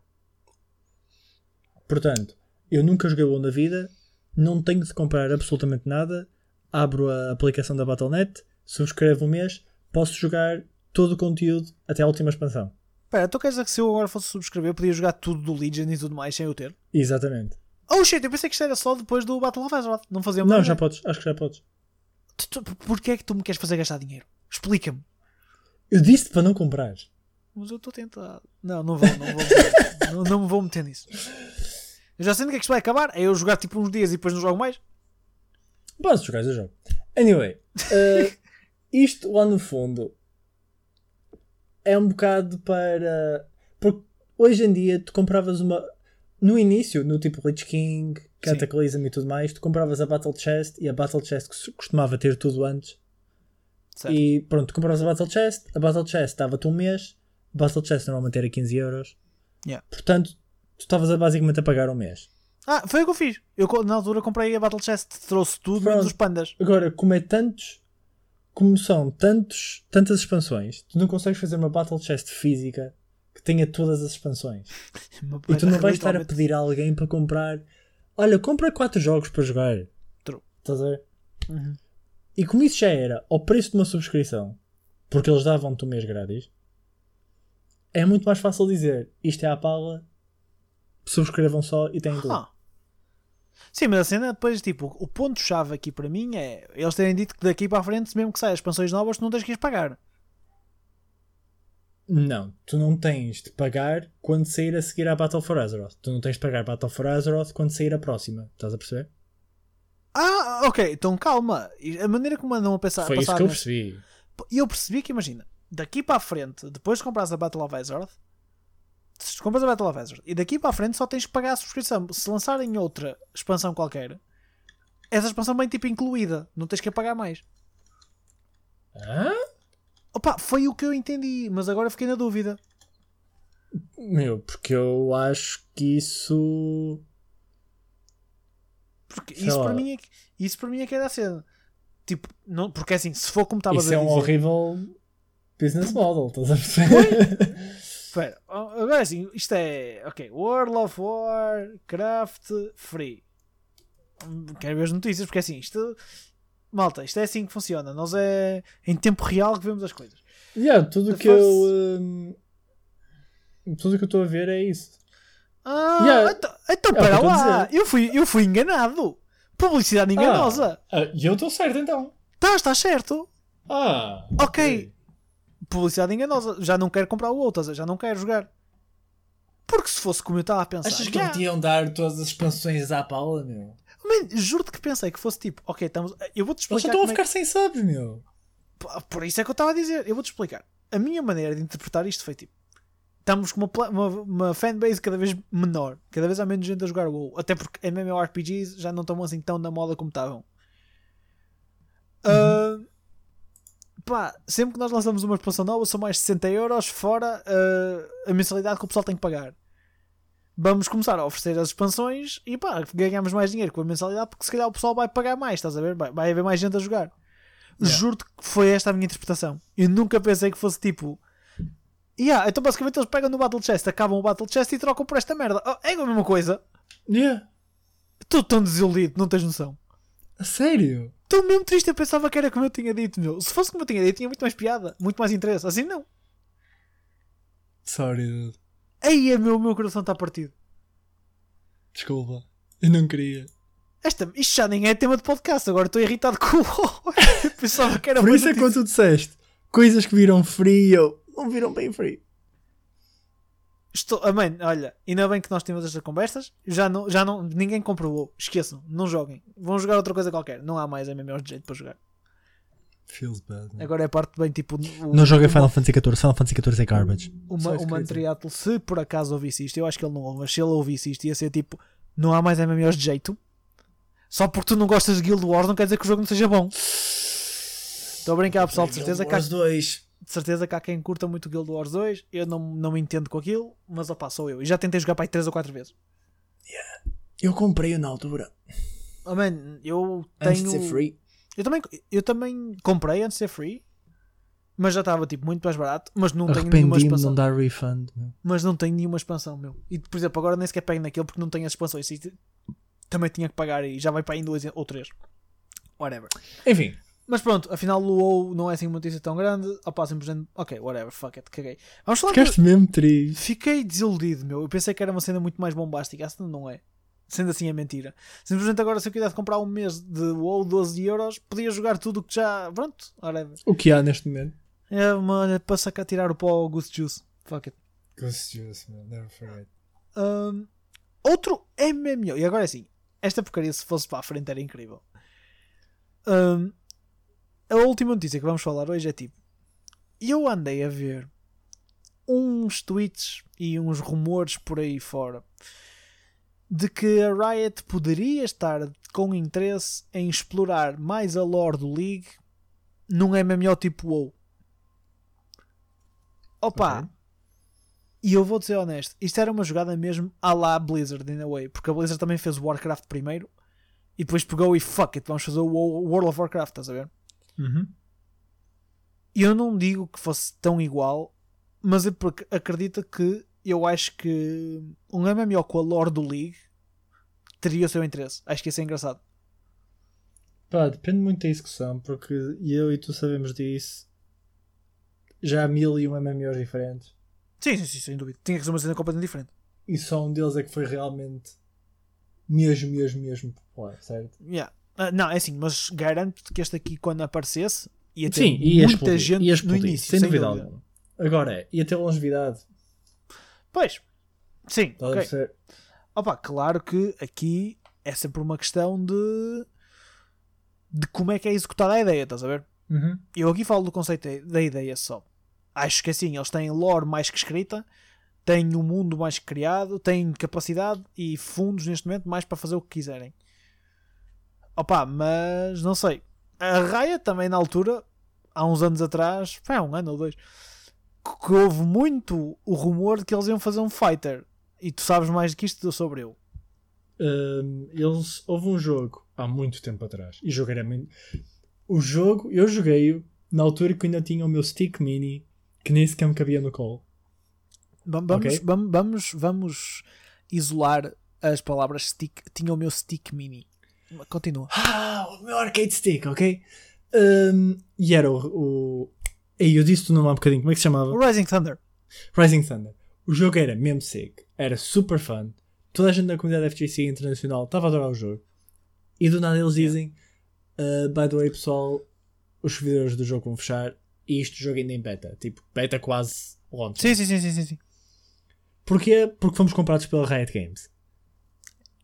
Portanto, eu nunca joguei WoW na vida, não tenho de comprar absolutamente nada, abro a aplicação da Battle.net, subscrevo um mês, posso jogar todo o conteúdo até à última expansão. Espera, tu queres dizer que se eu agora fosse subscrever, eu podia jogar tudo do Legion e tudo mais sem eu ter? Exatamente. Oh shit, eu pensei que isto era só depois do Battle of Azeroth. Não fazia Não, já podes, acho que já podes. Tu- tu- Porquê é que tu me queres fazer gastar dinheiro? Explica-me. Eu disse para não comprar. Mas eu estou tentado. Não, não vou, não vou. [laughs] não, não me vou meter nisso. Eu já sei no que é que isto vai acabar. É eu jogar tipo uns dias e depois não jogo mais. Posso jogar esse jogo. Anyway, eh, [laughs] isto lá no fundo é um bocado para. Porque hoje em dia tu compravas uma. No início, no tipo Lich King, Cataclysm e tudo mais, tu compravas a Battle Chest e a Battle Chest costumava ter tudo antes. Certo. E pronto, tu compravas a Battle Chest, a Battle Chest dava-te um mês, a Battle Chest normalmente era 15 euros. Yeah. Portanto, tu estavas basicamente a pagar um mês. Ah, foi o que eu fiz. Eu na altura comprei a Battle Chest, trouxe tudo Pronto. menos os pandas. Agora, como é tantos. Como são tantos, tantas expansões, tu não consegues fazer uma Battle Chest física que tenha todas as expansões. [laughs] E tu não vais estar a pedir a alguém para comprar. Olha, compra quatro jogos para jogar. True. Estás a ver? Uhum. E como isso já era ao preço de uma subscrição, porque eles davam-te um mês grátis, é muito mais fácil dizer isto é à pala, subscrevam só e têm tudo. Ah. Sim, mas a cena depois, tipo, o ponto-chave aqui para mim é eles terem dito que daqui para a frente, mesmo que saiam expansões novas, tu não tens que as pagar. Não, tu não tens de pagar quando sair a seguir à Battle for Azeroth. Tu não tens de pagar Battle for Azeroth quando sair a próxima. Estás a perceber? Ah, ok, então calma. A maneira como andam a pensar. Foi a isso que eu percebi. E eu percebi que, imagina, daqui para a frente, depois de comprares a Battle of Azeroth, se compras a Battle of Azeroth e daqui para a frente só tens que pagar a subscrição. Se lançarem outra expansão qualquer, essa expansão vem tipo incluída, não tens que pagar mais. Hã? Opa, foi o que eu entendi, mas agora fiquei na dúvida. Meu, porque eu acho que isso. Porque Sei isso lá. para, mim é que, isso para mim é que era a cena. Tipo, não, porque assim, se for como estava Isso a é um dizer. horrível business model, estás a perceber? Espera, agora assim, isto é. Ok, World of Warcraft Free. Quero ver as notícias, porque assim, isto. Malta, isto é assim que funciona. Nós é em tempo real que vemos as coisas. yeah, tudo The que eu. hum, tudo que eu estou a ver é isso. Ah, Yeah. então, então É o para lá, eu fui, eu fui enganado. Publicidade enganosa. Ah, E eu estou certo então. Tá, está certo. Ah, Ok. Publicidade enganosa. Já não quero comprar o outro, já não quero jogar. Porque se fosse como eu estava a pensar. Achas que iam dar todas as expansões à Paula, meu? Man, juro-te que pensei que fosse tipo, ok, estamos. Eu vou-te explicar. já estão a é ficar sem subs, meu. Por isso é que eu estava a dizer. Eu vou-te explicar. A minha maneira de interpretar isto foi tipo: estamos com uma, uma, uma fanbase cada vez menor, cada vez há menos gente a jogar WoW, até porque MMORPGs já não estão assim tão na moda como estavam. Ah, pá, sempre que nós lançamos uma expansão nova, são mais de 60 euros, fora ah, a mensalidade que o pessoal tem que pagar. Vamos começar a oferecer as expansões e pá, ganhamos mais dinheiro com a mensalidade porque se calhar o pessoal vai pagar mais, estás a ver? Vai, vai haver mais gente a jogar. Yeah. Juro-te que foi esta a minha interpretação. Eu nunca pensei que fosse tipo. Yeah, então basicamente eles pegam no Battle Chest, acabam o Battle Chest e trocam por esta merda. Oh, é a mesma coisa. Yeah. Estou tão desiludido, não tens noção. A sério? Estou mesmo triste, eu pensava que era como eu tinha dito, meu. Se fosse como eu tinha dito, tinha muito mais piada, muito mais interesse. Assim não. Sorry, dude. Aí, meu, o meu coração está partido. Desculpa. Eu não queria. Esta, isto já nem é tema de podcast, agora estou irritado com o [laughs] pensava que era Por isso é quando tu disseste coisas que viram eu não viram bem free. Estou, ah, man, olha, ainda bem que nós temos estas conversas. Já não, já não, ninguém comprovou. Esqueçam, não joguem. Vão jogar outra coisa qualquer. Não há mais MMOs de jeito para jogar. Feels bad. man. Agora é parte bem tipo. o- Não joga o- Final Fantasy XIV. Final Fantasy XIV é garbage. O, Só Ma- isso o Mantriatlo, se por acaso ouvisse isto, eu acho que ele não ouve, mas se ele ouvisse isto, ia ser tipo: não há mais MMOs de jeito. Só porque tu não gostas de Guild Wars, não quer dizer que o jogo não seja bom. Estou a brincar, pessoal. De certeza, que há, Os dois. de certeza que há quem curta muito Guild Wars 2. Eu não, não me entendo com aquilo, mas opá, sou eu. E já tentei jogar para aí 3 ou 4 vezes. Eu comprei-o na altura. Oh, man, eu Antes tenho. de ser free. Eu também, eu também comprei antes de ser free, mas já estava tipo muito mais barato. Mas não tenho nenhuma expansão. não dar refund. meu. Mas não tenho nenhuma expansão, meu. E por exemplo, agora nem sequer pego naquele porque não tenho as expansões. Também tinha que pagar e já vai para aí em dois ou três. Whatever. Enfim. Mas pronto, afinal o WoW não é assim uma notícia tão grande. Opá, simplesmente, ok, whatever, fuck it, caguei. Vamos falar de... Ficaste mesmo triste. Fiquei desiludido, meu. Eu pensei que era uma cena muito mais bombástica. Assim não é. Sendo assim é mentira. Simplesmente agora se eu quisesse comprar um mês de WoW 12 euros, podia jogar tudo o que já. Pronto, whatever. O que há neste momento? É uma para sacar tirar o pó ao Goose Juice. Fuck it. Ghost Juice, man. Never forget. Um, outro MMO. E agora é assim. Esta porcaria, se fosse para a frente, era incrível. Um, a última notícia que vamos falar hoje é tipo. Eu andei a ver uns tweets e uns rumores por aí fora de que a Riot poderia estar com interesse em explorar mais a lore do League num MMO tipo WoW. Opa! Ok. E eu vou-te ser honesto, isto era uma jogada mesmo à la Blizzard, in a way, porque a Blizzard também fez o Warcraft primeiro e depois pegou e fuck it, vamos fazer o World of Warcraft, estás a ver? Uhum. E eu não digo que fosse tão igual, mas é porque acredita que eu acho que um MMO com a lore do League teria o seu interesse. Acho que isso é engraçado. Pá, depende muito da execução, porque eu e tu sabemos disso. Já há mil e um MMOs diferentes. Sim, sim, sim, sem dúvida. Tinha que ser uma cena completamente diferente. E só um deles é que foi realmente mesmo, mesmo, mesmo popular, certo? Yeah. Uh, não, é assim, mas garanto-te que este aqui, quando aparecesse, ia ter Sim, ia muita explodir, gente ia no explodir, início. sem, dúvida dúvida. alguma. Agora ia ter longevidade. Pois, sim, Estás a ok. perceber? Opa, claro que aqui é sempre uma questão de de como é que é executada a ideia, estás a ver? Uhum. Eu aqui falo do conceito da ideia só. Acho que assim, eles têm lore mais que escrita, têm um mundo mais que criado, têm capacidade e fundos neste momento mais para fazer o que quiserem. Opa, mas não sei. A Raia também na altura, há uns anos atrás, foi há um ano ou dois, que houve muito o rumor de que eles iam fazer um fighter. E tu sabes mais do que isto sobre eu. Hum, eles houve um jogo há muito tempo atrás e joguei muito. O jogo, eu joguei-o na altura que ainda tinha o meu stick mini que nem sequer me cabia no colo. Vam- Vamos, Ok. vam- vamos, vamos isolar as palavras stick. Tinha o meu stick mini. Continua. Ah, o meu arcade stick, ok? Hum, e era o. o... Ei, eu disse-te o nome há um bocadinho, como é que se chamava? O Rising Thunder. Rising Thunder. O jogo era mesmo sick, era super fun. Toda a gente da comunidade FGC internacional estava a adorar o jogo. E do nada eles dizem: "Uh, By the way, pessoal, os servidores do jogo vão fechar e isto jogo ainda em beta. Tipo, beta quase launch. Sim, sim, sim, sim, sim. Porquê? Porque fomos comprados pela Riot Games.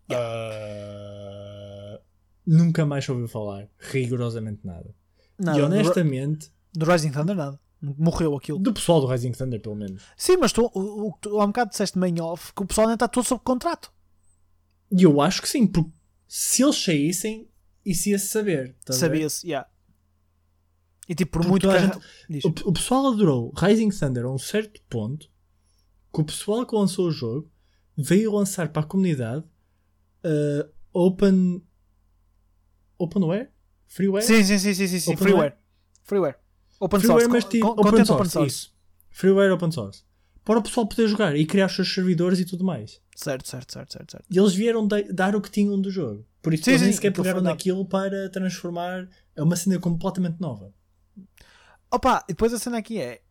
Uh, nunca mais ouviu falar rigorosamente nada. Nada, e honestamente, Do, Rising Thunder, nada. Morreu aquilo. do pessoal do Rising Thunder, pelo menos. Sim, mas tu, o, o, tu há um bocado disseste main off que o pessoal ainda está todo sob contrato. E eu acho que sim, porque se eles saíssem, isso ia-se saber. ver? Sabia-se, yeah. E tipo, por Porque muito que gente-. O, o pessoal adorou Rising Thunder a um certo ponto que o pessoal que lançou o jogo veio lançar para a comunidade uh, Open Openware? Freeware? Sim, sim, sim, sim, sim? Freeware. Freeware. Open Freeware, source. mas con- tipo, open source, open source. Isso. Freeware open source. Para o pessoal poder jogar e criar os seus servidores e tudo mais. Certo, certo, certo, certo, certo. E eles vieram da- dar o que tinham do jogo. Por isso Sim, eles nem sequer pegaram naquilo para transformar a uma cena completamente nova. Opa, e depois a cena aqui é: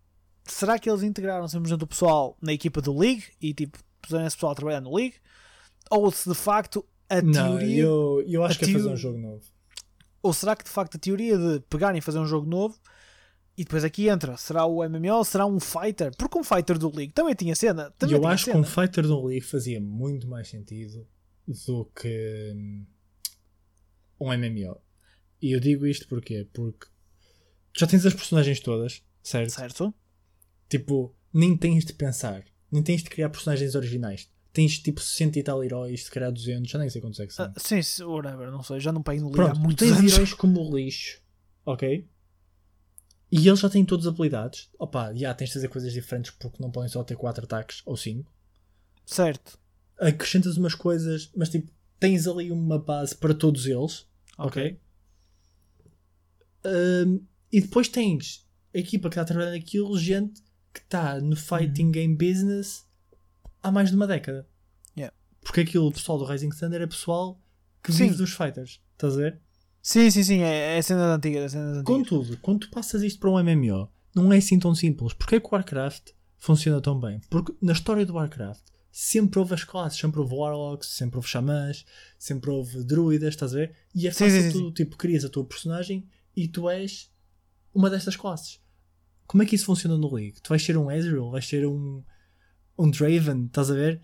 será que eles integraram simplesmente o pessoal na equipa do League e tipo, puseram esse pessoal a trabalhar no League? Ou se de facto a Não, teoria. eu, eu acho que é fazer um jogo novo. Ou será que de facto a teoria de pegarem e fazer um jogo novo e depois aqui entra, será o MMO, será um fighter? Porque um fighter do League também tinha cena. Também eu tinha acho que cena. um fighter do League fazia muito mais sentido do que hum, um MMO. E eu digo isto porquê? Porque já tens as personagens todas, certo? Certo? Tipo, nem tens de pensar, nem tens de criar personagens originais. Tens tipo 60 e tal heróis, se calhar 200, já nem sei quantos é que são. Ah, sim, whatever, não sei, já não pego no League há Pronto, muitos tens anos. heróis como o lixo, ok? E eles já têm todas as habilidades. Opa, já tens de fazer coisas diferentes porque não podem só ter 4 ataques ou 5. Certo. acrescentas umas coisas, mas tipo, tens ali uma base para todos eles, ok? Um, e depois tens a equipa que está a trabalhar naquilo, gente que está no fighting game business há mais de uma década. Yeah. Porque aquilo, o pessoal do Rising Thunder é pessoal que Sim. vive dos fighters, estás a ver? Sim, sim, sim, é, é a cena da antiga, é antiga. Contudo, quando tu passas isto para um MMO, não é assim tão simples. Porque é que o Warcraft funciona tão bem? Porque na história do Warcraft sempre houve as classes, sempre houve Warlocks, sempre houve xamãs, sempre houve druidas, estás a ver? E é Sim, fácil sim, sim, tu tipo, crias a tua personagem e tu és uma destas classes. Como é que isso funciona no League? Tu vais ser um Ezreal, vais ser um, um Draven, estás a ver?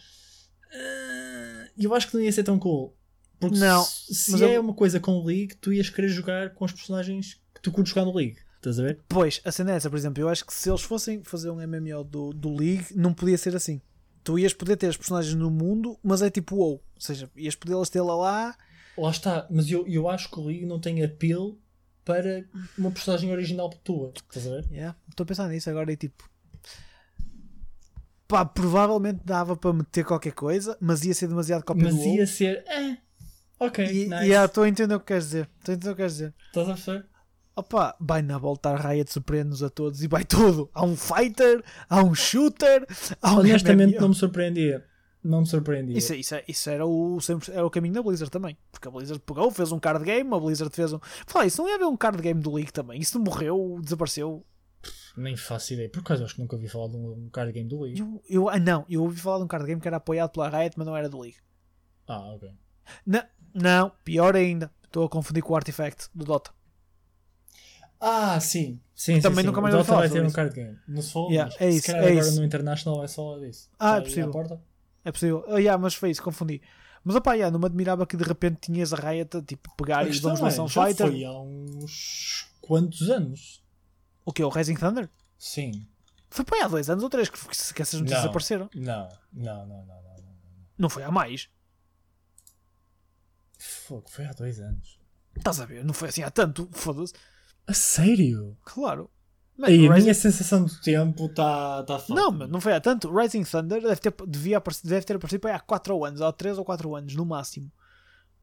Ah, eu acho que não ia ser tão cool. Porque Não, se, é eu- uma coisa com o League, tu ias querer jogar com os personagens que tu curtes jogar no League. Estás a ver? Pois, a cena é essa, por exemplo, eu acho que se eles fossem fazer um MMO do, do League, não podia ser assim. Tu ias poder ter as personagens no mundo, mas é tipo WoW. Ou seja, ias podê-las ter lá lá. Lá está, mas eu, eu acho que o League não tem apelo para uma personagem original tua. Estás a ver? Yeah, Estou a pensar nisso agora e tipo. Pá, provavelmente dava para meter qualquer coisa, mas ia ser demasiado cópia Mas do ia ser. É. Ok, E nice. e, estou a entender o que queres dizer. Estou a entender o que queres dizer. Estás a perceber? Opa, vai na volta a Riot surpreende-nos a todos e vai tudo. Há um fighter, há um shooter, há um Honestamente, MMO. não me surpreendia. Não me surpreendia. Isso, isso, isso era, o, sempre, era o caminho da Blizzard também. Porque a Blizzard pegou, fez um card game, a Blizzard fez um. Fala, isso não ia haver um card game do League também. Isso morreu, desapareceu. Nem faço ideia. Por causa, acho que nunca ouvi falar de um, card game do League. Eu, eu, ah, não, eu ouvi falar de um card game que era apoiado pela Riot, mas não era do League. Ah, ok. Não, não pior ainda. Estou a confundir com o Artifact do Dota. Ah, sim. Sim, Também sim, nunca mais o Dota vai ter um card game. Se for, Yeah, é se isso, calhar é agora isso. no International vai só disso. Ah, é ia possível. É possível. Ah, yeah, mas foi isso, confundi. Mas opá, yeah, não me admirava que de repente tinhas a Riot a tipo, pegar A e vamos lançar um é, já fighter. foi há uns quantos anos? O que? O Rising Thunder? Sim. Foi para aí há dois anos ou três que, que essas notícias Não. apareceram. Não, não, não, não. não. Não foi há mais. Fogo, foi há dois anos. Estás a ver? Não foi assim há tanto. Foda-se. A sério? Claro. Aí, a Rising- minha sensação do tempo está tá foda. Não, mas não foi há tanto. Rising Thunder deve ter, devia aparecer, deve ter aparecido há 4 anos, há 3 ou 4 anos, no máximo.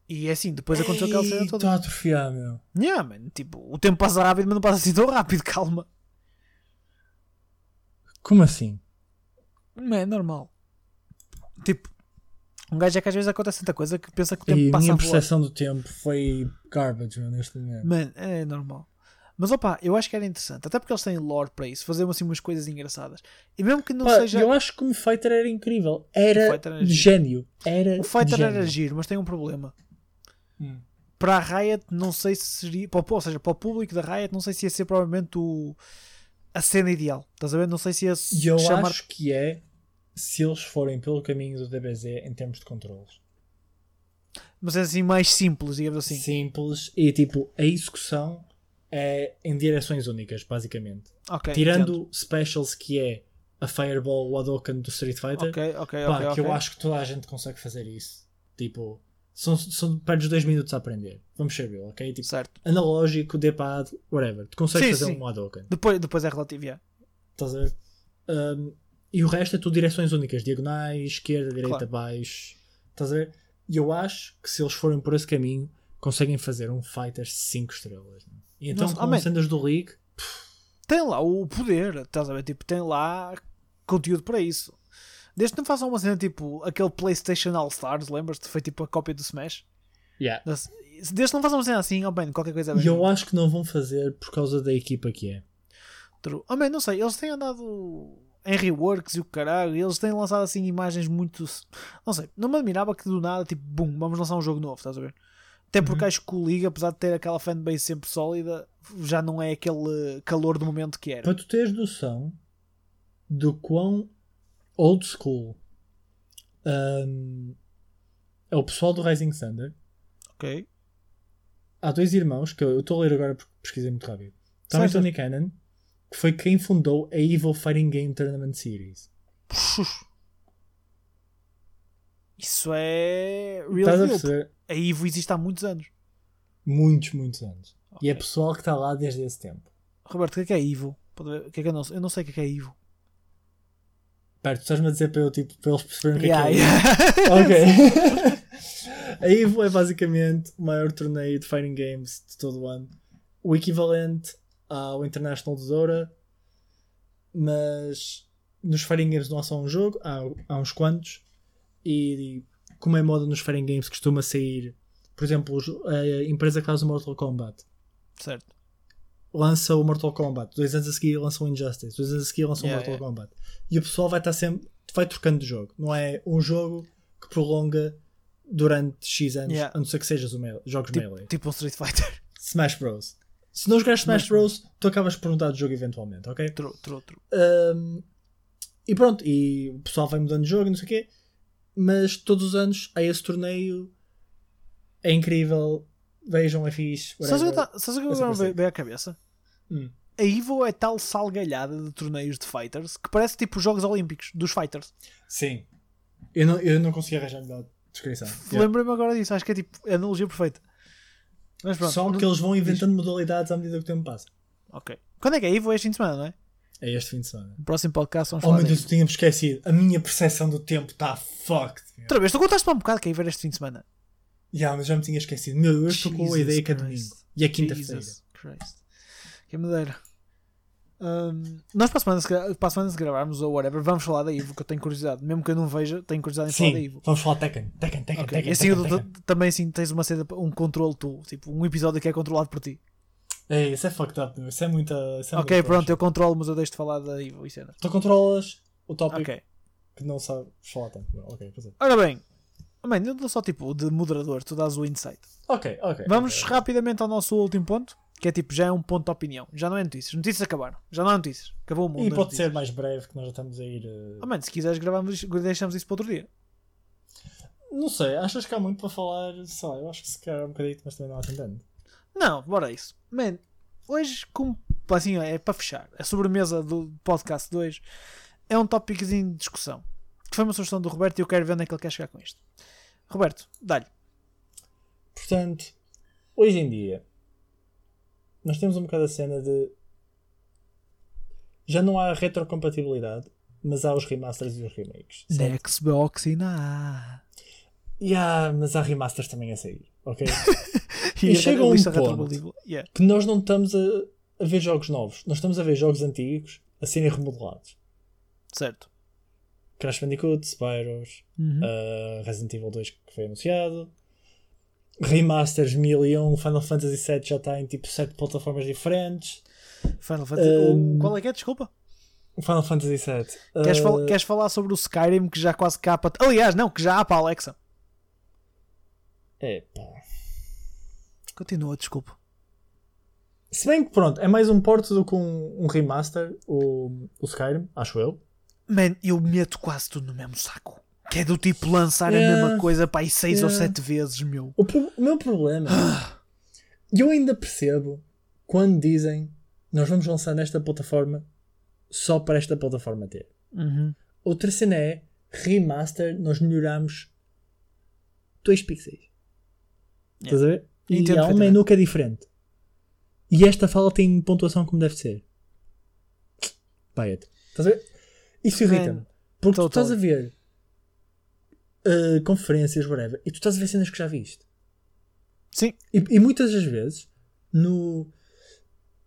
E é assim, depois aconteceu aquela cena toda. Estou a atrofiar, meu. Yeah, man, tipo, o tempo passa rápido, mas não passa assim tão rápido, [laughs] calma. Como assim? Não é normal. Tipo, um gajo é que às vezes acontece tanta coisa que pensa que o tempo E passa minha a voar. percepção do tempo foi garbage, neste momento. Man, é normal. Mas opa, eu acho que era interessante, até porque eles têm lore para isso, fazer assim umas coisas engraçadas. E mesmo que não Pá, seja. Eu acho que o Fighter era incrível. Era, era gênio. Era O Fighter de era gênio. giro, mas tem um problema. Hum. Para a Riot, não sei se seria. Ou seja, para o público da Riot, não sei se ia ser provavelmente o, a cena ideal. Estás a ver? Não sei se ia E eu chamar. acho que é se eles forem pelo caminho do DBZ em termos de controles. Mas é assim mais simples, digamos assim. Simples e tipo, a execução é em direções únicas, basicamente. Ok, Tirando specials que é a Fireball, o Hadouken do Street Fighter, Ok, ok, pá, ok. que eu ok. acho que toda a gente consegue fazer isso. Tipo, são, são perdes dois minutos a aprender. Vamos saber, ok? Tipo, Certo. analógico, D-pad, whatever. Tu consegues Sim, fazer sim. um Hadouken. Depois, depois é relativo, yeah. Estás a ver? Um, e o resto é tudo direções únicas, diagonais, esquerda, direita, Claro. baixo. Estás a ver? E eu acho que se eles forem por esse caminho, conseguem fazer um fighter 5 estrelas. né? E então, Nossa, com man. cenas do League, Tem lá o poder, estás a ver? Tipo, tem lá conteúdo para isso. Desde que não façam uma cena tipo aquele PlayStation All Stars, lembras-te? Foi tipo a cópia do Smash. Das- Desde que não façam uma cena assim, oh bem, qualquer coisa é bem. e eu acho que não vão fazer por causa da equipa que é. True. Oh, man, não sei, eles têm andado em reworks e o caralho, eles têm lançado assim imagens muito. Não sei, não me admirava que do nada, tipo, bum, vamos lançar um jogo novo, estás a ver? Até porque Uhum. acho que o Liga, apesar de ter aquela fanbase sempre sólida, já não é aquele calor do momento que era. Para tu teres noção do quão old school um, é o pessoal do Rising Thunder, Ok? há dois irmãos que eu estou a ler agora porque pesquisei muito rápido. Tommy e Certo. Tony Cannon, que foi quem fundou a Evil Fighting Game Tournament Series. [laughs] Isso é real Estás a deal. A Evo existe há muitos anos. Muitos, muitos anos. E é pessoal que está lá desde esse tempo. Roberto, o que é que é Evo? O que é que eu, não, sei? eu não sei o que é que é Evo. Pera, tu estás-me a dizer para, eu, tipo, para eles perceberem o que Yeah, é que yeah. é. Ok. [laughs] [laughs] a Evo é basicamente o maior torneio de fighting games de todo o ano. O equivalente ao International de Dora, mas nos fighting games não há só um jogo, há, há uns quantos. E como é moda nos fighting games, costuma sair, por exemplo, a empresa que faz o Mortal Kombat certo. lança o Mortal Kombat, dois anos a seguir lança o Injustice, dois anos a seguir lança o Yeah, Mortal Kombat. E o pessoal vai estar sempre, vai trocando de jogo. Não é um jogo que prolonga durante X anos, Yeah. a não ser que sejas o melee, jogos Tipo, melee. tipo um Street Fighter. Smash Bros. Se não jogares Smash Smash Bros, tu acabas por mudar de jogo eventualmente, ok? True, true, true. Um, e pronto, e o pessoal vai mudando de jogo e não sei o quê, mas todos os anos há esse torneio, é incrível, vejam, é fixe. Sabes o que whatever. sabes o que agora veio à cabeça? Hum. A Evo é tal salgalhada de torneios de fighters que parece tipo os Jogos Olímpicos dos fighters. Sim. Eu não, eu não consegui arranjar melhor descrição. Yeah. Lembrei-me agora disso, acho que é tipo a analogia perfeita. Mas pronto. Só que eles vão inventando modalidades à medida que o tempo passa. Ok. Quando é que é Evo? É este fim de semana, não é? É este fim de semana. No próximo podcast vamos Oh falar meu Deus, tínhamos esquecido. A minha percepção do tempo está fucked. Outra vez, tu contaste para um bocado que ia ver este fim de semana. Já, mas já me tinha esquecido. Meu, eu estou com a ideia que é domingo. E é quinta-feira. Jesus Christ. Que madeira. Hum, nós para a, semana, para a semana se gravarmos ou whatever, vamos falar da Ivo, que eu tenho curiosidade. Mesmo que eu não veja, tenho curiosidade em falar da Sim, Ivo. vamos falar Tekken. Tekken, Tekken, Ok, Tekken. assim, Tekken, também sim tens uma cena, um controle tu, tipo um episódio que é controlado por ti. É, isso é fucked up, meu. Isso é muita. Isso é ok, muita pronto, coisa. eu controlo, mas eu deixo de falar da Ivo e cena. Tu controlas o tópico Ok. que não sabes falar tanto. Ok, pois é. Ora bem, man, eu dou só tipo de moderador, tu dás o insight. Ok, ok. Vamos ok. rapidamente ao nosso último ponto, que é tipo, já é um ponto de opinião. Já não é notícias. Notícias acabaram. Já não há notícias. Acabou o mundo. E pode notícias. ser mais breve, que nós já estamos a ir. eh, Oh, man, se quiseres gravamos, deixamos isso para outro dia. Não sei, achas que há muito para falar? Sei lá, eu acho que se calhar é um bocadinho, mas também não há tanto. Não, bora isso. Man, hoje, como assim, é para fechar, a sobremesa do podcast 2 é um tópicozinho de discussão. Que foi uma sugestão do Roberto e eu quero ver onde é que ele quer chegar com isto. Roberto, dá-lhe. Portanto, hoje em dia, nós temos um bocado a cena de. Já não há retrocompatibilidade, mas há os remasters e os remakes. Na Xbox e na. Há, mas há remasters também a sair, ok? [laughs] E, E chega um ponto. Yeah. que nós não estamos a, a ver jogos novos, nós estamos a ver jogos antigos a serem remodelados. Certo. Crash Bandicoot, Spyros, Uhum. uh, Resident Evil 2 que foi anunciado, remasters 1001, Final Fantasy VII já está em tipo 7 plataformas diferentes. Final Fantasy. Um, Qual é que é? Desculpa. Final Fantasy VII. Queres, uh, fal- queres falar sobre o Skyrim que já quase cá para. Aliás, não, que já há para a Alexa. epá. Continua, desculpa. Se bem que pronto, é mais um porto do que um, um remaster, o, o Skyrim, acho eu. Man, eu meto quase tudo no mesmo saco. Que é do tipo lançar a Yeah. mesma coisa para aí 6 ou Yeah. 7 vezes, meu. O, pro- o meu problema e eu ainda percebo quando dizem nós vamos lançar nesta plataforma só para esta plataforma ter. Uhum. Outra cena é remaster, nós melhoramos 2 pixels. Estás a ver? E Entendo há um menu que é diferente. E esta fala tem pontuação como deve ser. Vai-te. Estás a ver? Isso irrita-me. Porque tu totally. estás a ver uh, conferências, whatever, e tu estás a ver cenas que já viste. Sim, E, e muitas das vezes, no.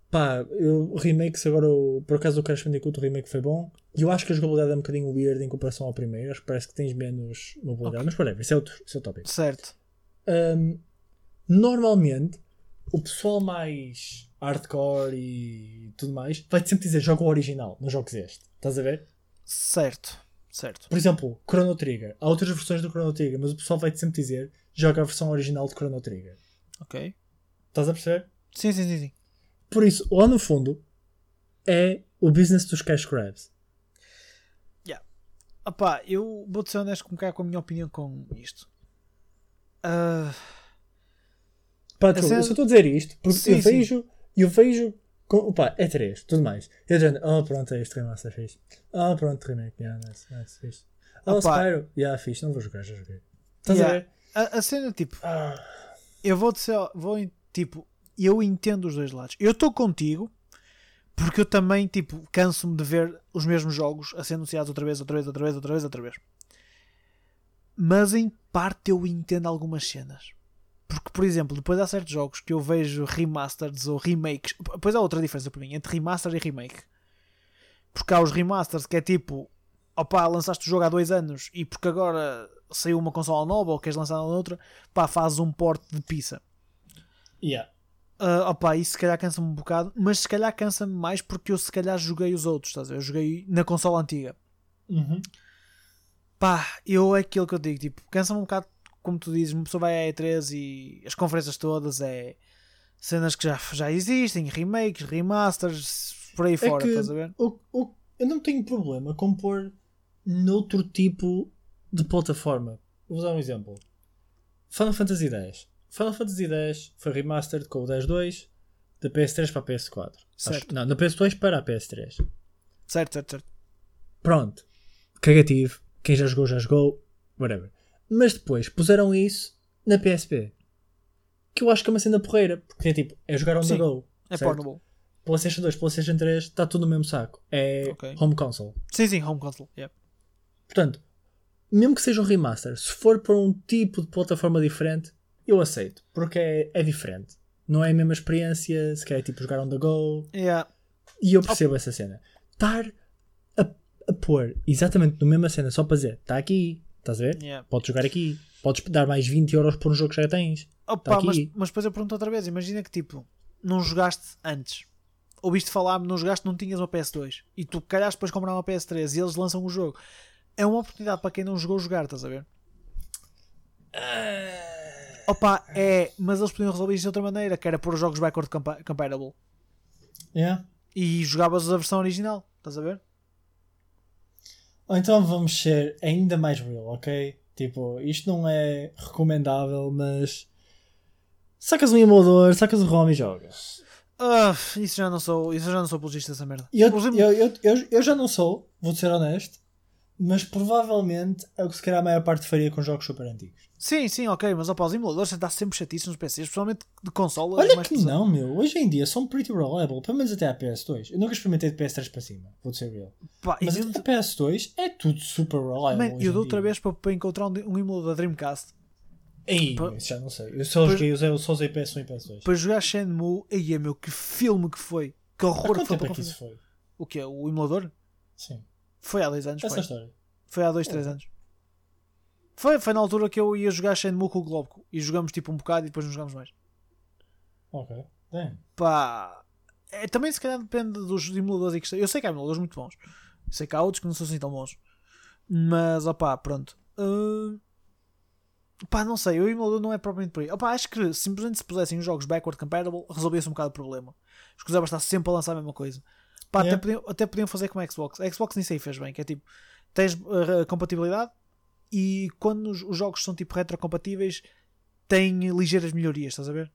Pá, eu, remakes agora, o- por acaso o Crash Bandicoot, o remake foi bom. E eu acho que a jogabilidade é um bocadinho weird em comparação ao primeiro. Acho que parece que tens menos mobilidade. Ok. Mas whatever, isso é outro, é outro tópico. certo. Um, normalmente, o pessoal mais hardcore e tudo mais vai-te sempre dizer joga o original, não jogues este. Estás a ver? Certo. Certo. Por exemplo, Chrono Trigger. Há outras versões do Chrono Trigger, mas o pessoal vai-te sempre dizer joga a versão original de Chrono Trigger. Ok. Estás a perceber? Sim, sim, sim, sim. Por isso, lá no fundo, é o business dos cash grabs. Opá, eu vou-te ser honesto com, a minha opinião com isto. Ah, Pá, cena- eu só estou a dizer isto porque Sim, eu sim. vejo, eu vejo, com, opá, é 3, tudo mais. Eu dizendo, oh pronto, é este remaster fixe. Ah, pronto, remake, yeah, nice, nice, fixe. Oh, Opá. Spyro, yeah, fixe, não vou jogar, já joguei. Estás yeah. a ver? a, a cena, tipo, Ah, eu vou-te ser. Vou, tipo, eu entendo os dois lados. Eu estou contigo porque eu também, tipo, canso-me de ver os mesmos jogos a ser anunciados outra vez, outra vez, outra vez, outra vez, outra vez. Mas em parte eu entendo algumas cenas. Porque, por exemplo, depois há certos jogos que eu vejo remasters ou remakes. Depois há outra diferença para mim entre remaster e remake. Porque há os remasters que é tipo, opá, lançaste o jogo há dois anos e porque agora saiu uma consola nova ou queres lançar outra, pá, fazes um port de pizza. yeah. Uh, opa, isso se calhar cansa-me um bocado, mas se calhar cansa-me mais porque eu se calhar joguei os outros, estás a ver? Eu joguei na consola antiga. Uhum. Pá, eu é aquilo que eu digo, tipo, cansa-me um bocado, como tu dizes, uma pessoa vai à E3 e as conferências todas é cenas que já, já existem, remakes, remasters, por aí É fora, que estás a ver? o, o, eu não tenho problema com pôr noutro tipo de plataforma. Vou usar um exemplo. Final Fantasy X. Final Fantasy X foi remastered com o 10.2 da PS3 para a PS4. Certo. Acho- não, da PS2 para a PS3. Certo, certo, certo. Pronto. Cagativo. Quem já jogou, já jogou. Whatever. Mas depois puseram isso na PSP. Que eu acho que é uma cena porreira. Porque é tipo, é jogar on the go. É portable. PlayStation 2, PlayStation 3, está tudo no mesmo saco. É Ok. home console. Sim, sim, home console. Yeah. Portanto, mesmo que seja um remaster, se for para um tipo de plataforma diferente, eu aceito. Porque é, é diferente. Não é a mesma experiência, se quer tipo jogar on the go. Yeah. E eu percebo essa cena. Estar a, a pôr exatamente na mesma cena só para dizer, está aqui, estás a ver? Yeah. Podes jogar aqui. Podes dar mais 20 euros por um jogo que já tens. Opa, Tá mas, mas depois eu pergunto outra vez: imagina que tipo, não jogaste antes. Ouviste falar, não jogaste, não tinhas uma PS2 e tu calhas depois comprar uma PS3 e eles lançam o jogo. É uma oportunidade para quem não jogou jogar, estás a ver? Opa, é, mas eles podiam resolver isto de outra maneira, que era pôr os jogos backward compa- compatible Yeah. e jogavas a versão original, estás a ver? Ou então vamos ser ainda mais real, ok? Tipo, isto não é recomendável, mas sacas um emulador, sacas o ROM e jogas. Ah, isso já não sou, isso já não sou apologista dessa merda. Eu, eu, eu, eu, eu já não sou, vou ser honesto, mas provavelmente é o que se calhar a maior parte faria com jogos super antigos. Sim, sim, ok, mas opa, os emuladores está sempre chatice nos PCs, especialmente de consolas. Olha que pesadas. não, meu. Hoje em dia são pretty reliable, pelo menos até a PS2. Eu nunca experimentei de PS3 para cima, vou ser real. Pá, Mas até a PS2 é tudo super reliable. Man, eu da outra dia. vez para, para encontrar um, um emulador da Dreamcast Ei, isso já não sei. Eu só, joguei, usei, eu só usei PS1 e PS2. para jogar Shenmue, aí é meu, que filme que foi! Que horror que foi para é que isso foi? O que é? O emulador? Sim. Foi há dois anos. Essa Foi, história. foi há dois, três anos. Foi, foi na altura que eu ia jogar Shenmue com o Globo e jogamos tipo um bocado e depois não jogamos mais. Ok. Damn. Pá, é, também se calhar depende dos emuladores e que Eu sei que há emuladores muito bons. Eu sei que há outros que não são assim tão bons. Mas, opá, pronto. Uh, pá, não sei. O emulador não é propriamente por aí. Opá, acho que simplesmente se pusessem os jogos backward compatible resolvia-se um bocado o problema. Escusava estar sempre a lançar a mesma coisa. Pá, Yeah. até, podiam, até podiam fazer como a Xbox. A Xbox nem sei fez bem, que é tipo, tens uh, compatibilidade e quando os, os jogos são tipo retrocompatíveis têm ligeiras melhorias, estás a ver? Ou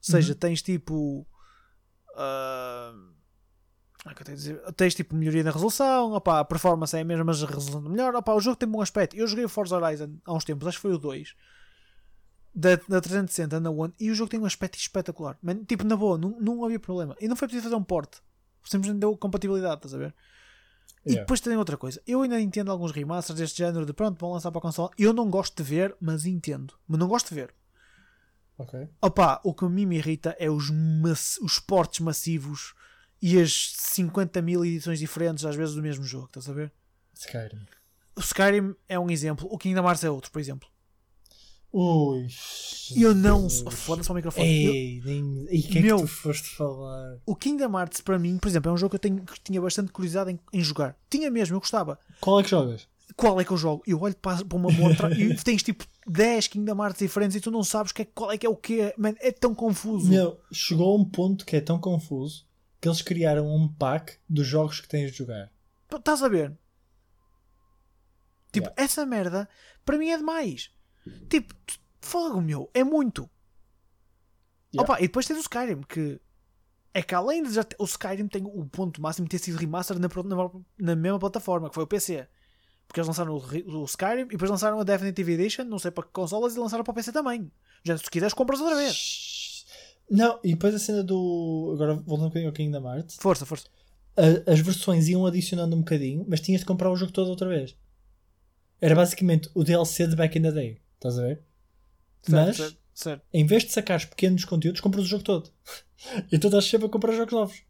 seja, tens tipo. como é? Tens tipo melhoria na resolução, opá, a performance é a mesma, mas a resolução é melhor. Opá, o jogo tem bom aspecto. Eu joguei o Forza Horizon há uns tempos, acho que foi o 2 da, da 360 na One e o jogo tem um aspecto espetacular. Man, tipo, na boa, não, não havia problema. E não foi preciso fazer um port, simplesmente deu compatibilidade, estás a ver? E Yeah. depois tem outra coisa. Eu ainda entendo alguns remasters deste género de pronto, vão lançar para a console. Eu não gosto de ver, mas entendo. Mas não gosto de ver. Ok. Opa, o que a mim me irrita é os, mass- os portes massivos e as 50 mil edições diferentes, às vezes, do mesmo jogo. Estás a ver? Skyrim. O Skyrim é um exemplo, o Kingdom Hearts é outro, por exemplo. Ui. Eu não. Foda-se ao microfone. Eu- Ei, nem... E quem é Meu. que tu foste falar? o Kingdom Hearts, para mim, por exemplo, é um jogo que eu tenho, que tinha bastante curiosidade em, em jogar. Tinha mesmo, eu gostava. Qual é que jogas? Qual é que eu jogo? Eu olho para, para uma montra e [laughs] tens tipo 10 Kingdom Hearts diferentes e tu não sabes que é, qual é que é o que Man, é tão confuso. Meu, chegou a um ponto que é tão confuso que eles criaram um pack dos jogos que tens de jogar. Estás a ver? Tipo, Yeah. essa merda para mim é demais. Tipo, fogo meu, é muito. Yeah. Opa, e depois tens o Skyrim, que é que além de já ter- o Skyrim tem o ponto máximo de ter sido remaster na, na, na mesma plataforma, que foi o PC. Porque eles lançaram o, o Skyrim e depois lançaram a Definitive Edition, não sei para que consolas, e lançaram para o PC também. Já se quiseres compras outra vez. Não, e depois a cena do. Agora voltando um bocadinho ao Kingdom Hearts. Força, força. a- as versões iam adicionando um bocadinho, mas tinhas de comprar o jogo todo outra vez. Era basicamente o DLC de back in the day. Estás a ver? Mas- certo, certo. Em vez de sacares pequenos conteúdos, compras o jogo todo. [laughs] então estás sempre a comprar jogos novos.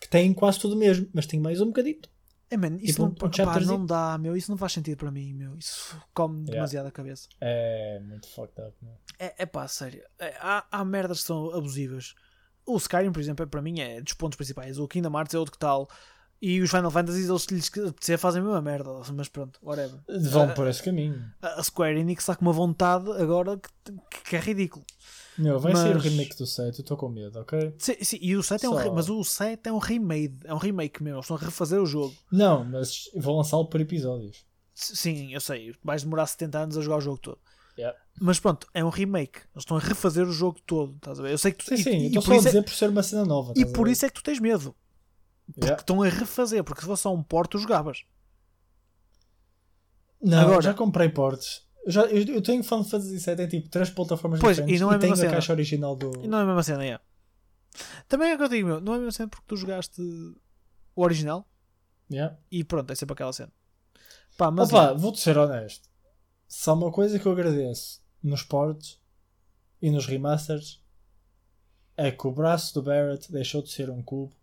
Que têm quase tudo mesmo, mas tem mais um bocadito. É, man, isso Tipo, não, um pá, chapterzinho. não dá, meu. Isso não faz sentido para mim, meu. Isso come Yeah. demasiado a cabeça. É muito fucked up? É, é pá, sério. É, há, há merdas que são abusivas. O Skyrim, por exemplo, é, para mim é dos pontos principais. O Kingdom Hearts é outro que tal. E os Final Fantasy, eles lhes apetecer, fazem a mesma merda. Mas pronto, whatever. Vão Ah, por esse caminho. A Square Enix está com uma vontade agora que, que- é ridículo. Meu, vai ser o Mas- remake do 7, eu estou com medo, ok? Sim, sim, e o 7 é um, Só- re- mas o 7 é um remake, é um remake mesmo. Eles estão a refazer o jogo. Não, mas vou lançá-lo por episódios. Sim, eu sei. Vais demorar 70 anos a jogar o jogo todo. Yeah. Mas pronto, é um remake. Eles estão a refazer o jogo todo. Estás a ver? Eu sei que tu, Sim, e- sim, e, eu estou só a é- dizer por ser uma cena nova. e por isso é que tu tens medo. Porque Yeah. estão a refazer. Porque se fosse só um porto, tu jogavas. Não, Agora- já comprei portes. Eu, já, eu, eu tenho Final Fantasy VII em tipo três plataformas Pois, diferentes e não é a tenho mesma a cena. caixa original do. E não é a mesma cena, é. Também é o que eu digo, meu. Não é mesmo sempre porque tu jogaste o original Yeah. e pronto, é sempre aquela cena. Pá, mas Opa, vou-te ser honesto. Se há uma coisa que eu agradeço nos ports e nos remasters é que o braço do Barrett deixou de ser um cubo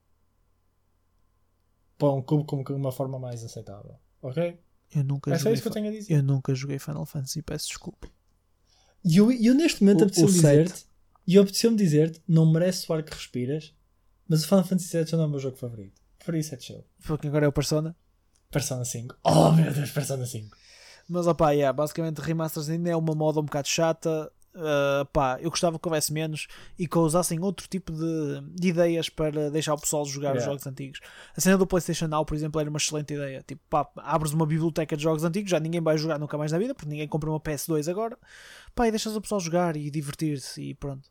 para um cubo com uma forma mais aceitável. Ok? eu nunca É só joguei. isso que eu tenho a dizer. eu nunca joguei Final Fantasy, peço desculpa. E eu, eu neste momento apeteceu-me dizer-te, e apeteceu-me dizer-te, não merece o ar que respiras, mas o Final Fantasy VII não é o meu jogo favorito. Por isso é chill. Porque agora é o Persona. Persona 5. Oh meu Deus, Persona 5. Mas opá, yeah, basicamente remasters ainda é uma moda um bocado chata. Uh, pá, eu gostava que houvesse menos e que usassem outro tipo de, de ideias para deixar o pessoal jogar os Yeah. jogos antigos. A cena do PlayStation Now, por exemplo, era uma excelente ideia. Tipo, pá, abres uma biblioteca de jogos antigos, já ninguém vai jogar nunca mais na vida, porque ninguém compra uma PS2 agora. Pá, e deixas o pessoal jogar e divertir-se e pronto.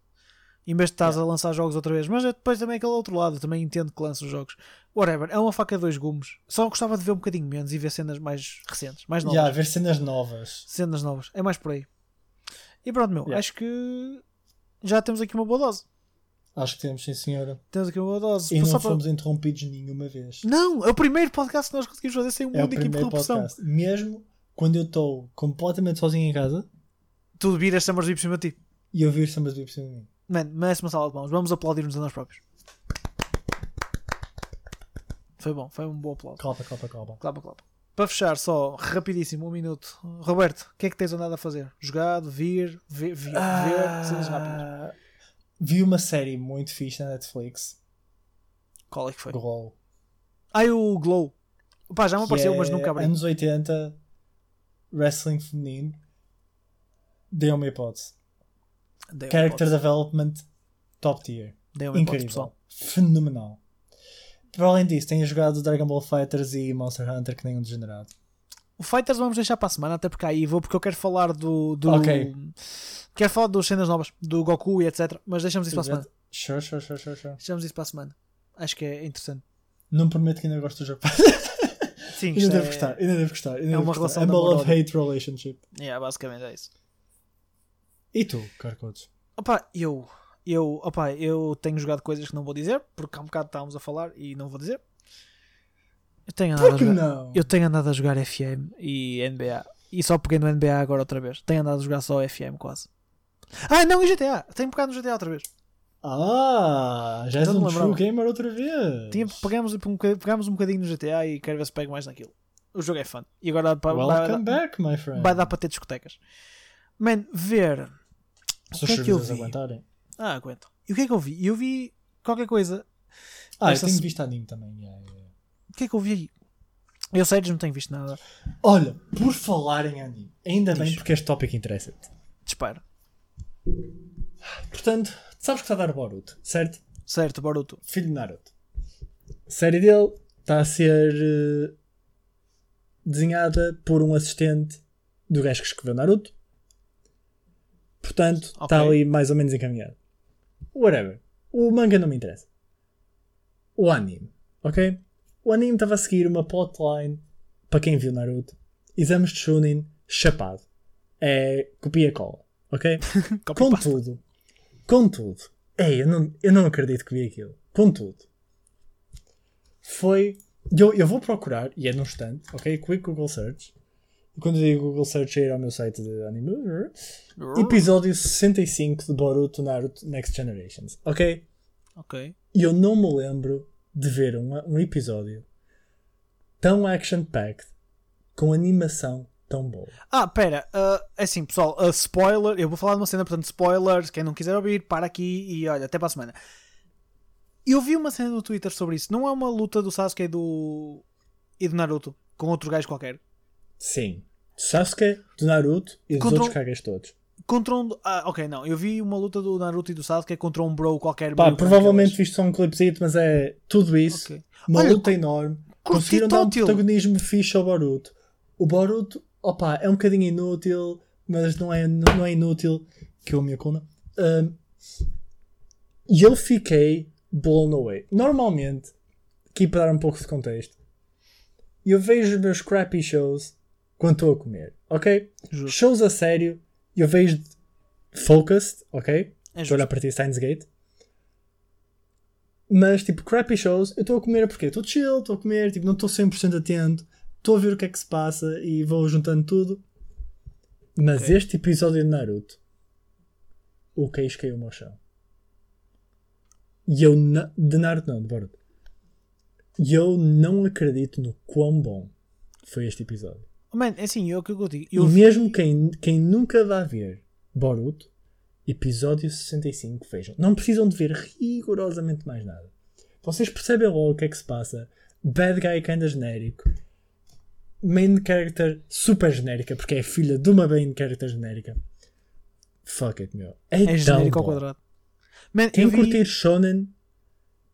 Em vez de estás a lançar jogos outra vez. Mas é depois também aquele outro lado, também entendo que lança os jogos. Whatever, é uma faca de dois gumes. Só gostava de ver um bocadinho menos e ver cenas mais recentes, mais novas. Já, ver cenas novas. Cenas novas. É mais por aí. E pronto, meu. Yeah. Acho que já temos aqui uma boa dose. Acho que temos, sim senhora. Temos aqui uma boa dose. E não para- fomos interrompidos nenhuma vez. Não, é o primeiro podcast que nós conseguimos fazer sem um É o único primeiro interrupção. podcast. Mesmo quando eu estou completamente sozinho em casa Tu viras Summers por cima de ti. e ouvir Sambas Vip cima de mim. Mano, merece uma sala de mãos. Vamos aplaudir-nos a nós próprios. Foi bom, foi um bom aplauso. Calpa, calpa, calpa. Clapa, clapa. Para fechar, só rapidíssimo, um minuto. Roberto, o que é que tens andado a fazer? Jogado, vir, ver, ver, ver cenas rápidas. Ah, vi uma série muito fixe na Netflix. Qual é que foi? Glow. Ah, o Glow. Pá, já me apareceu, é mas nunca abri. Anos 80, wrestling feminino. Dei uma hipótese. Dei uma Character hipótese. development, top tier. Dei uma hipótese, Incrível. pessoal. Fenomenal. Para além disso, tenho jogado Dragon Ball Fighters e Monster Hunter que nem um degenerado. O Fighters vamos deixar para a semana, até porque aí vou, porque eu quero falar do. do Ok. Quero falar das cenas novas, do Goku e etc. Mas deixamos isso para a semana. Sure, sure, sure, sure, sure. Deixamos isso para a semana. Acho que é interessante. Não prometo que ainda gosto do jogo. Sim, [laughs] ainda devo é, gostar, ainda devo gostar. Ainda devo uma gostar. relação É uma love-hate relationship. Yeah, basicamente é isso. E tu, Carcotes? Opa, eu. Eu, opa, eu tenho jogado coisas que não vou dizer, porque há um bocado estávamos a falar e não vou dizer. Eu tenho andado, a Por que jogar, não? eu tenho andado a jogar FM e NBA. E só peguei no NBA agora outra vez. Tenho andado a jogar só FM quase. Ah, não, e GTA. Tenho pegado no GTA outra vez. Ah, já és um true gamer outra vez. Tinha, um bocadinho- pegámos um bocadinho no GTA e quero ver se pego mais naquilo. O jogo é fun. E agora vai, Welcome vai, back, my friend. vai dar para ter discotecas. Man, ver. Se o os é aguentarem. Ah, aguento. E o que é que eu vi? Eu vi qualquer coisa. Ah, Esta eu tenho se- visto anime também. yeah, yeah, yeah. O que é que eu vi aí? Eu sério não tenho visto nada. Olha, por falar em anime, ainda bem Diz. porque este tópico interessa-te. Dispara. Portanto, sabes que está a dar Boruto, certo? Certo, Boruto. Filho de Naruto. A série dele está a ser eh, desenhada por um assistente do gajo que escreveu Naruto. Portanto, está Ok. ali mais ou menos encaminhado. Whatever. O manga não me interessa. O anime, ok? O anime estava a seguir uma plotline para quem viu Naruto. Exames de Chunin chapado. É copia-cola, ok? [laughs] Contudo, contudo, ei, eu não, eu não acredito que vi aquilo. Contudo, foi. Eu, eu vou procurar, e é num instante, ok? Quick Google Search. Quando eu digo Google Search, é ir ao meu site de anime. Episódio 65 de Boruto Naruto Next Generations, ok? Ok. E eu não me lembro de ver um, um episódio tão action-packed com animação tão boa. Ah, pera. é assim, pessoal. ah, spoiler. Eu vou falar de uma cena, portanto, spoilers. Quem não quiser ouvir, para aqui e olha, até para a semana. Eu vi uma cena no Twitter sobre isso. Não é uma luta do Sasuke e do. e do Naruto com outro gajo qualquer. Sim. Sasuke, do Naruto e dos Contra outros um- cagas todos. Contra um. Ah, ok, não. Eu vi uma luta do Naruto e do Sasuke contra um bro qualquer. Pá, provavelmente viste só um clipezito, mas é tudo isso. Ok. Uma Olha, luta enorme. Conseguiram dar um protagonismo fixe ao Boruto. O Boruto, opa, é um bocadinho inútil, mas não é, não é inútil. Que o minha coluna. Um, E eu fiquei blown away. Normalmente, aqui para dar um pouco de contexto, eu vejo os meus crappy shows quando estou a comer, ok? Justo. Shows a sério, eu vejo focused, ok? É Estou a olhar para ti, Steins Gate. Mas, tipo, crappy shows, eu estou a comer porque estou chill, estou a comer, tipo, não estou 100% atento, estou a ver o que é que se passa e vou juntando tudo. Mas Ok. este episódio de Naruto, o queixo caiu-me ao chão. E eu, na- de Naruto não, de Boruto. E eu não acredito no quão bom foi este episódio. Man, é assim, eu o que eu digo. Eu e mesmo quem, quem nunca vai ver Boruto, episódio 65, vejam. Não precisam de ver rigorosamente mais nada. Vocês percebem logo o que é que se passa. Bad guy kinda genérico. Main character super genérica, porque é filha de uma main character genérica. Fuck it, meu. É, É genérico ao bom. quadrado. Man, Quem vi, curtir Shonen,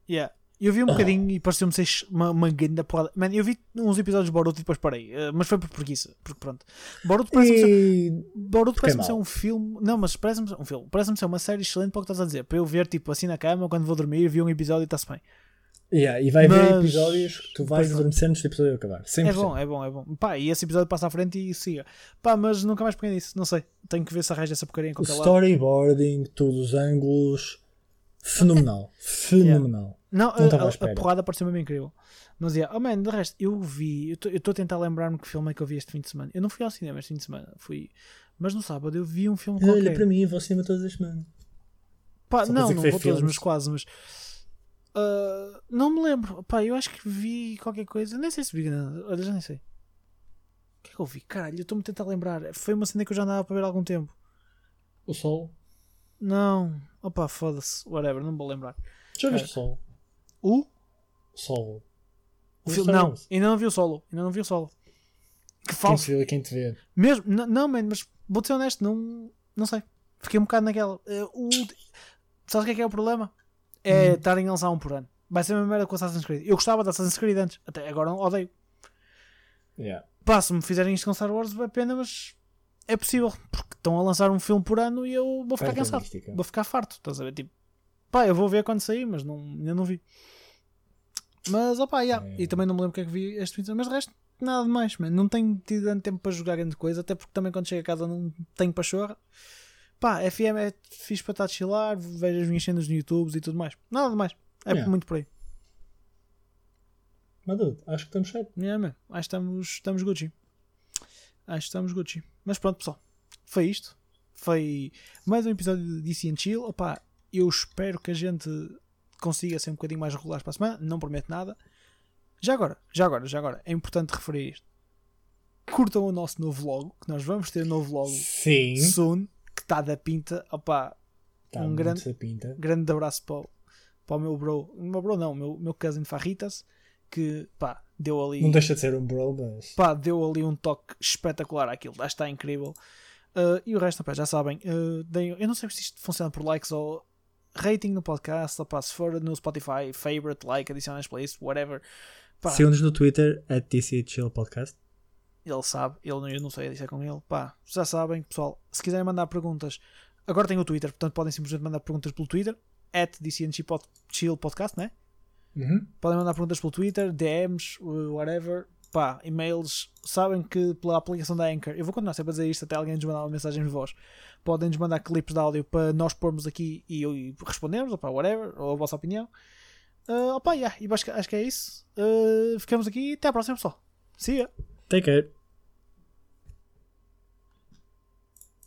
yeah, eu vi um Oh. bocadinho e pareceu-me ser uma, uma grande porrada. Man, eu vi uns episódios de Boruto e depois parei. eh, mas foi por preguiça. Porque pronto. Boruto parece-me ser, e... Boruto porque é parece ser um filme. Não, mas parece-me ser um filme. Parece-me ser uma série excelente para o que estás a dizer. Para eu ver tipo assim na cama, quando vou dormir, vi um episódio e está-se bem. Yeah, e vai ver Mas- episódios que tu vais adormecer antes do episódio acabar. 100%. É bom, é bom, é bom. Pá, e esse episódio passa à frente e siga. Pá, mas nunca mais peguei nisso. Não sei. Tenho que ver se arranja essa porcaria em O qualquer lado. storyboarding, todos os ângulos, fenomenal. [laughs] Fenomenal. Não, Não à a, a, a porrada pareceu-me bem incrível. Mas, yeah. oh man, de resto, eu vi. Eu estou a tentar lembrar-me que filme é que eu vi este fim de semana. Eu não fui ao cinema este fim de semana. Fui. Mas no sábado eu vi um filme Olha qualquer. para mim, eu vou ao cinema todas as semanas. Pá, Só não, não vou vê todos, filmes. mas quase. Mas. ah, não me lembro. Pá, eu acho que vi qualquer coisa. Nem sei se vi nada. Olha, já nem sei. O que é que eu vi? Caralho, eu estou-me a tentar lembrar. Foi uma cena que eu já andava para ver há algum tempo. O Sol. Não. Opa, foda-se. Whatever, não me vou lembrar. Já viste É. o Sol? O? O Sol. o filme? Não, Wars. ainda não vi o solo. Ainda não vi o solo. Que Quem falso. te vê, quem te vê. Mesmo, não, man, mas vou-te ser honesto, não, não sei. Fiquei um bocado naquela. Eh, o, sabes o que é que é o problema? É Hum. estarem a lançar um por ano. Vai ser a mesma merda com Assassin's Creed. Eu gostava de Assassin's Creed antes, até agora odeio. Yeah. Pá, se me fizerem isto com Star Wars, vai pena, mas é possível, porque estão a lançar um filme por ano e eu vou ficar a cansado. Vou ficar farto, estás a ver? Tipo, pá, eu vou ver quando sair, mas não, ainda não vi. Mas, opá, yeah. É. e também não me lembro o que é que vi este fim semana, mas de resto, nada demais, man. não tenho tido tanto tempo para jogar grande coisa, até porque também quando chego a casa não tenho pachorra. Pá, FM é fixe para estar a chilar, vejo as minhas cenas no YouTube e tudo mais. Nada demais, é Yeah. muito por aí. Mas, dude, acho que estamos certo. Yeah, man. Acho que estamos, estamos Gucci. Acho que estamos Gucci. Mas pronto, pessoal. Foi isto. Foi mais um episódio de DC and Chill. Opa, eu espero que a gente consiga ser um bocadinho mais regulares para a semana. Não prometo nada. Já agora, já agora, já agora. É importante referir isto. Curtam o nosso novo logo. Que nós vamos ter um novo logo Sim. soon. Que está da pinta. Opa, Tá um grande- pinta. grande abraço para o, para o meu bro. Meu bro não, meu, meu cousin Farritas. Que pá, deu ali. Não deixa de ser um bro, mas. pá, deu ali um toque espetacular àquilo, acho que está incrível. Uh, e o resto, já sabem, uh, deem- eu não sei se isto funciona por likes ou rating no podcast, ou pá, se for no Spotify, favorite, like, adicionem as playlists, whatever. Sigam-nos no Twitter, at DC Chill Podcast. ele sabe, ele, eu não sei, isso é com ele. Pá, já sabem, pessoal, se quiserem mandar perguntas, agora tem o Twitter, portanto podem simplesmente mandar perguntas pelo Twitter, at Podcast, né? Uhum. Podem mandar perguntas pelo Twitter, DMs, uh, whatever. Pá, e-mails. Sabem que pela aplicação da Anchor, eu vou continuar sempre a dizer isto até alguém nos mandar uma mensagem de voz. Podem nos mandar clipes de áudio para nós pormos aqui e, e respondermos, opá, whatever, ou a vossa opinião. Uh, opá, yeah, e acho, que- acho que é isso. Uh, ficamos aqui e até à próxima, pessoal. See ya. Take care.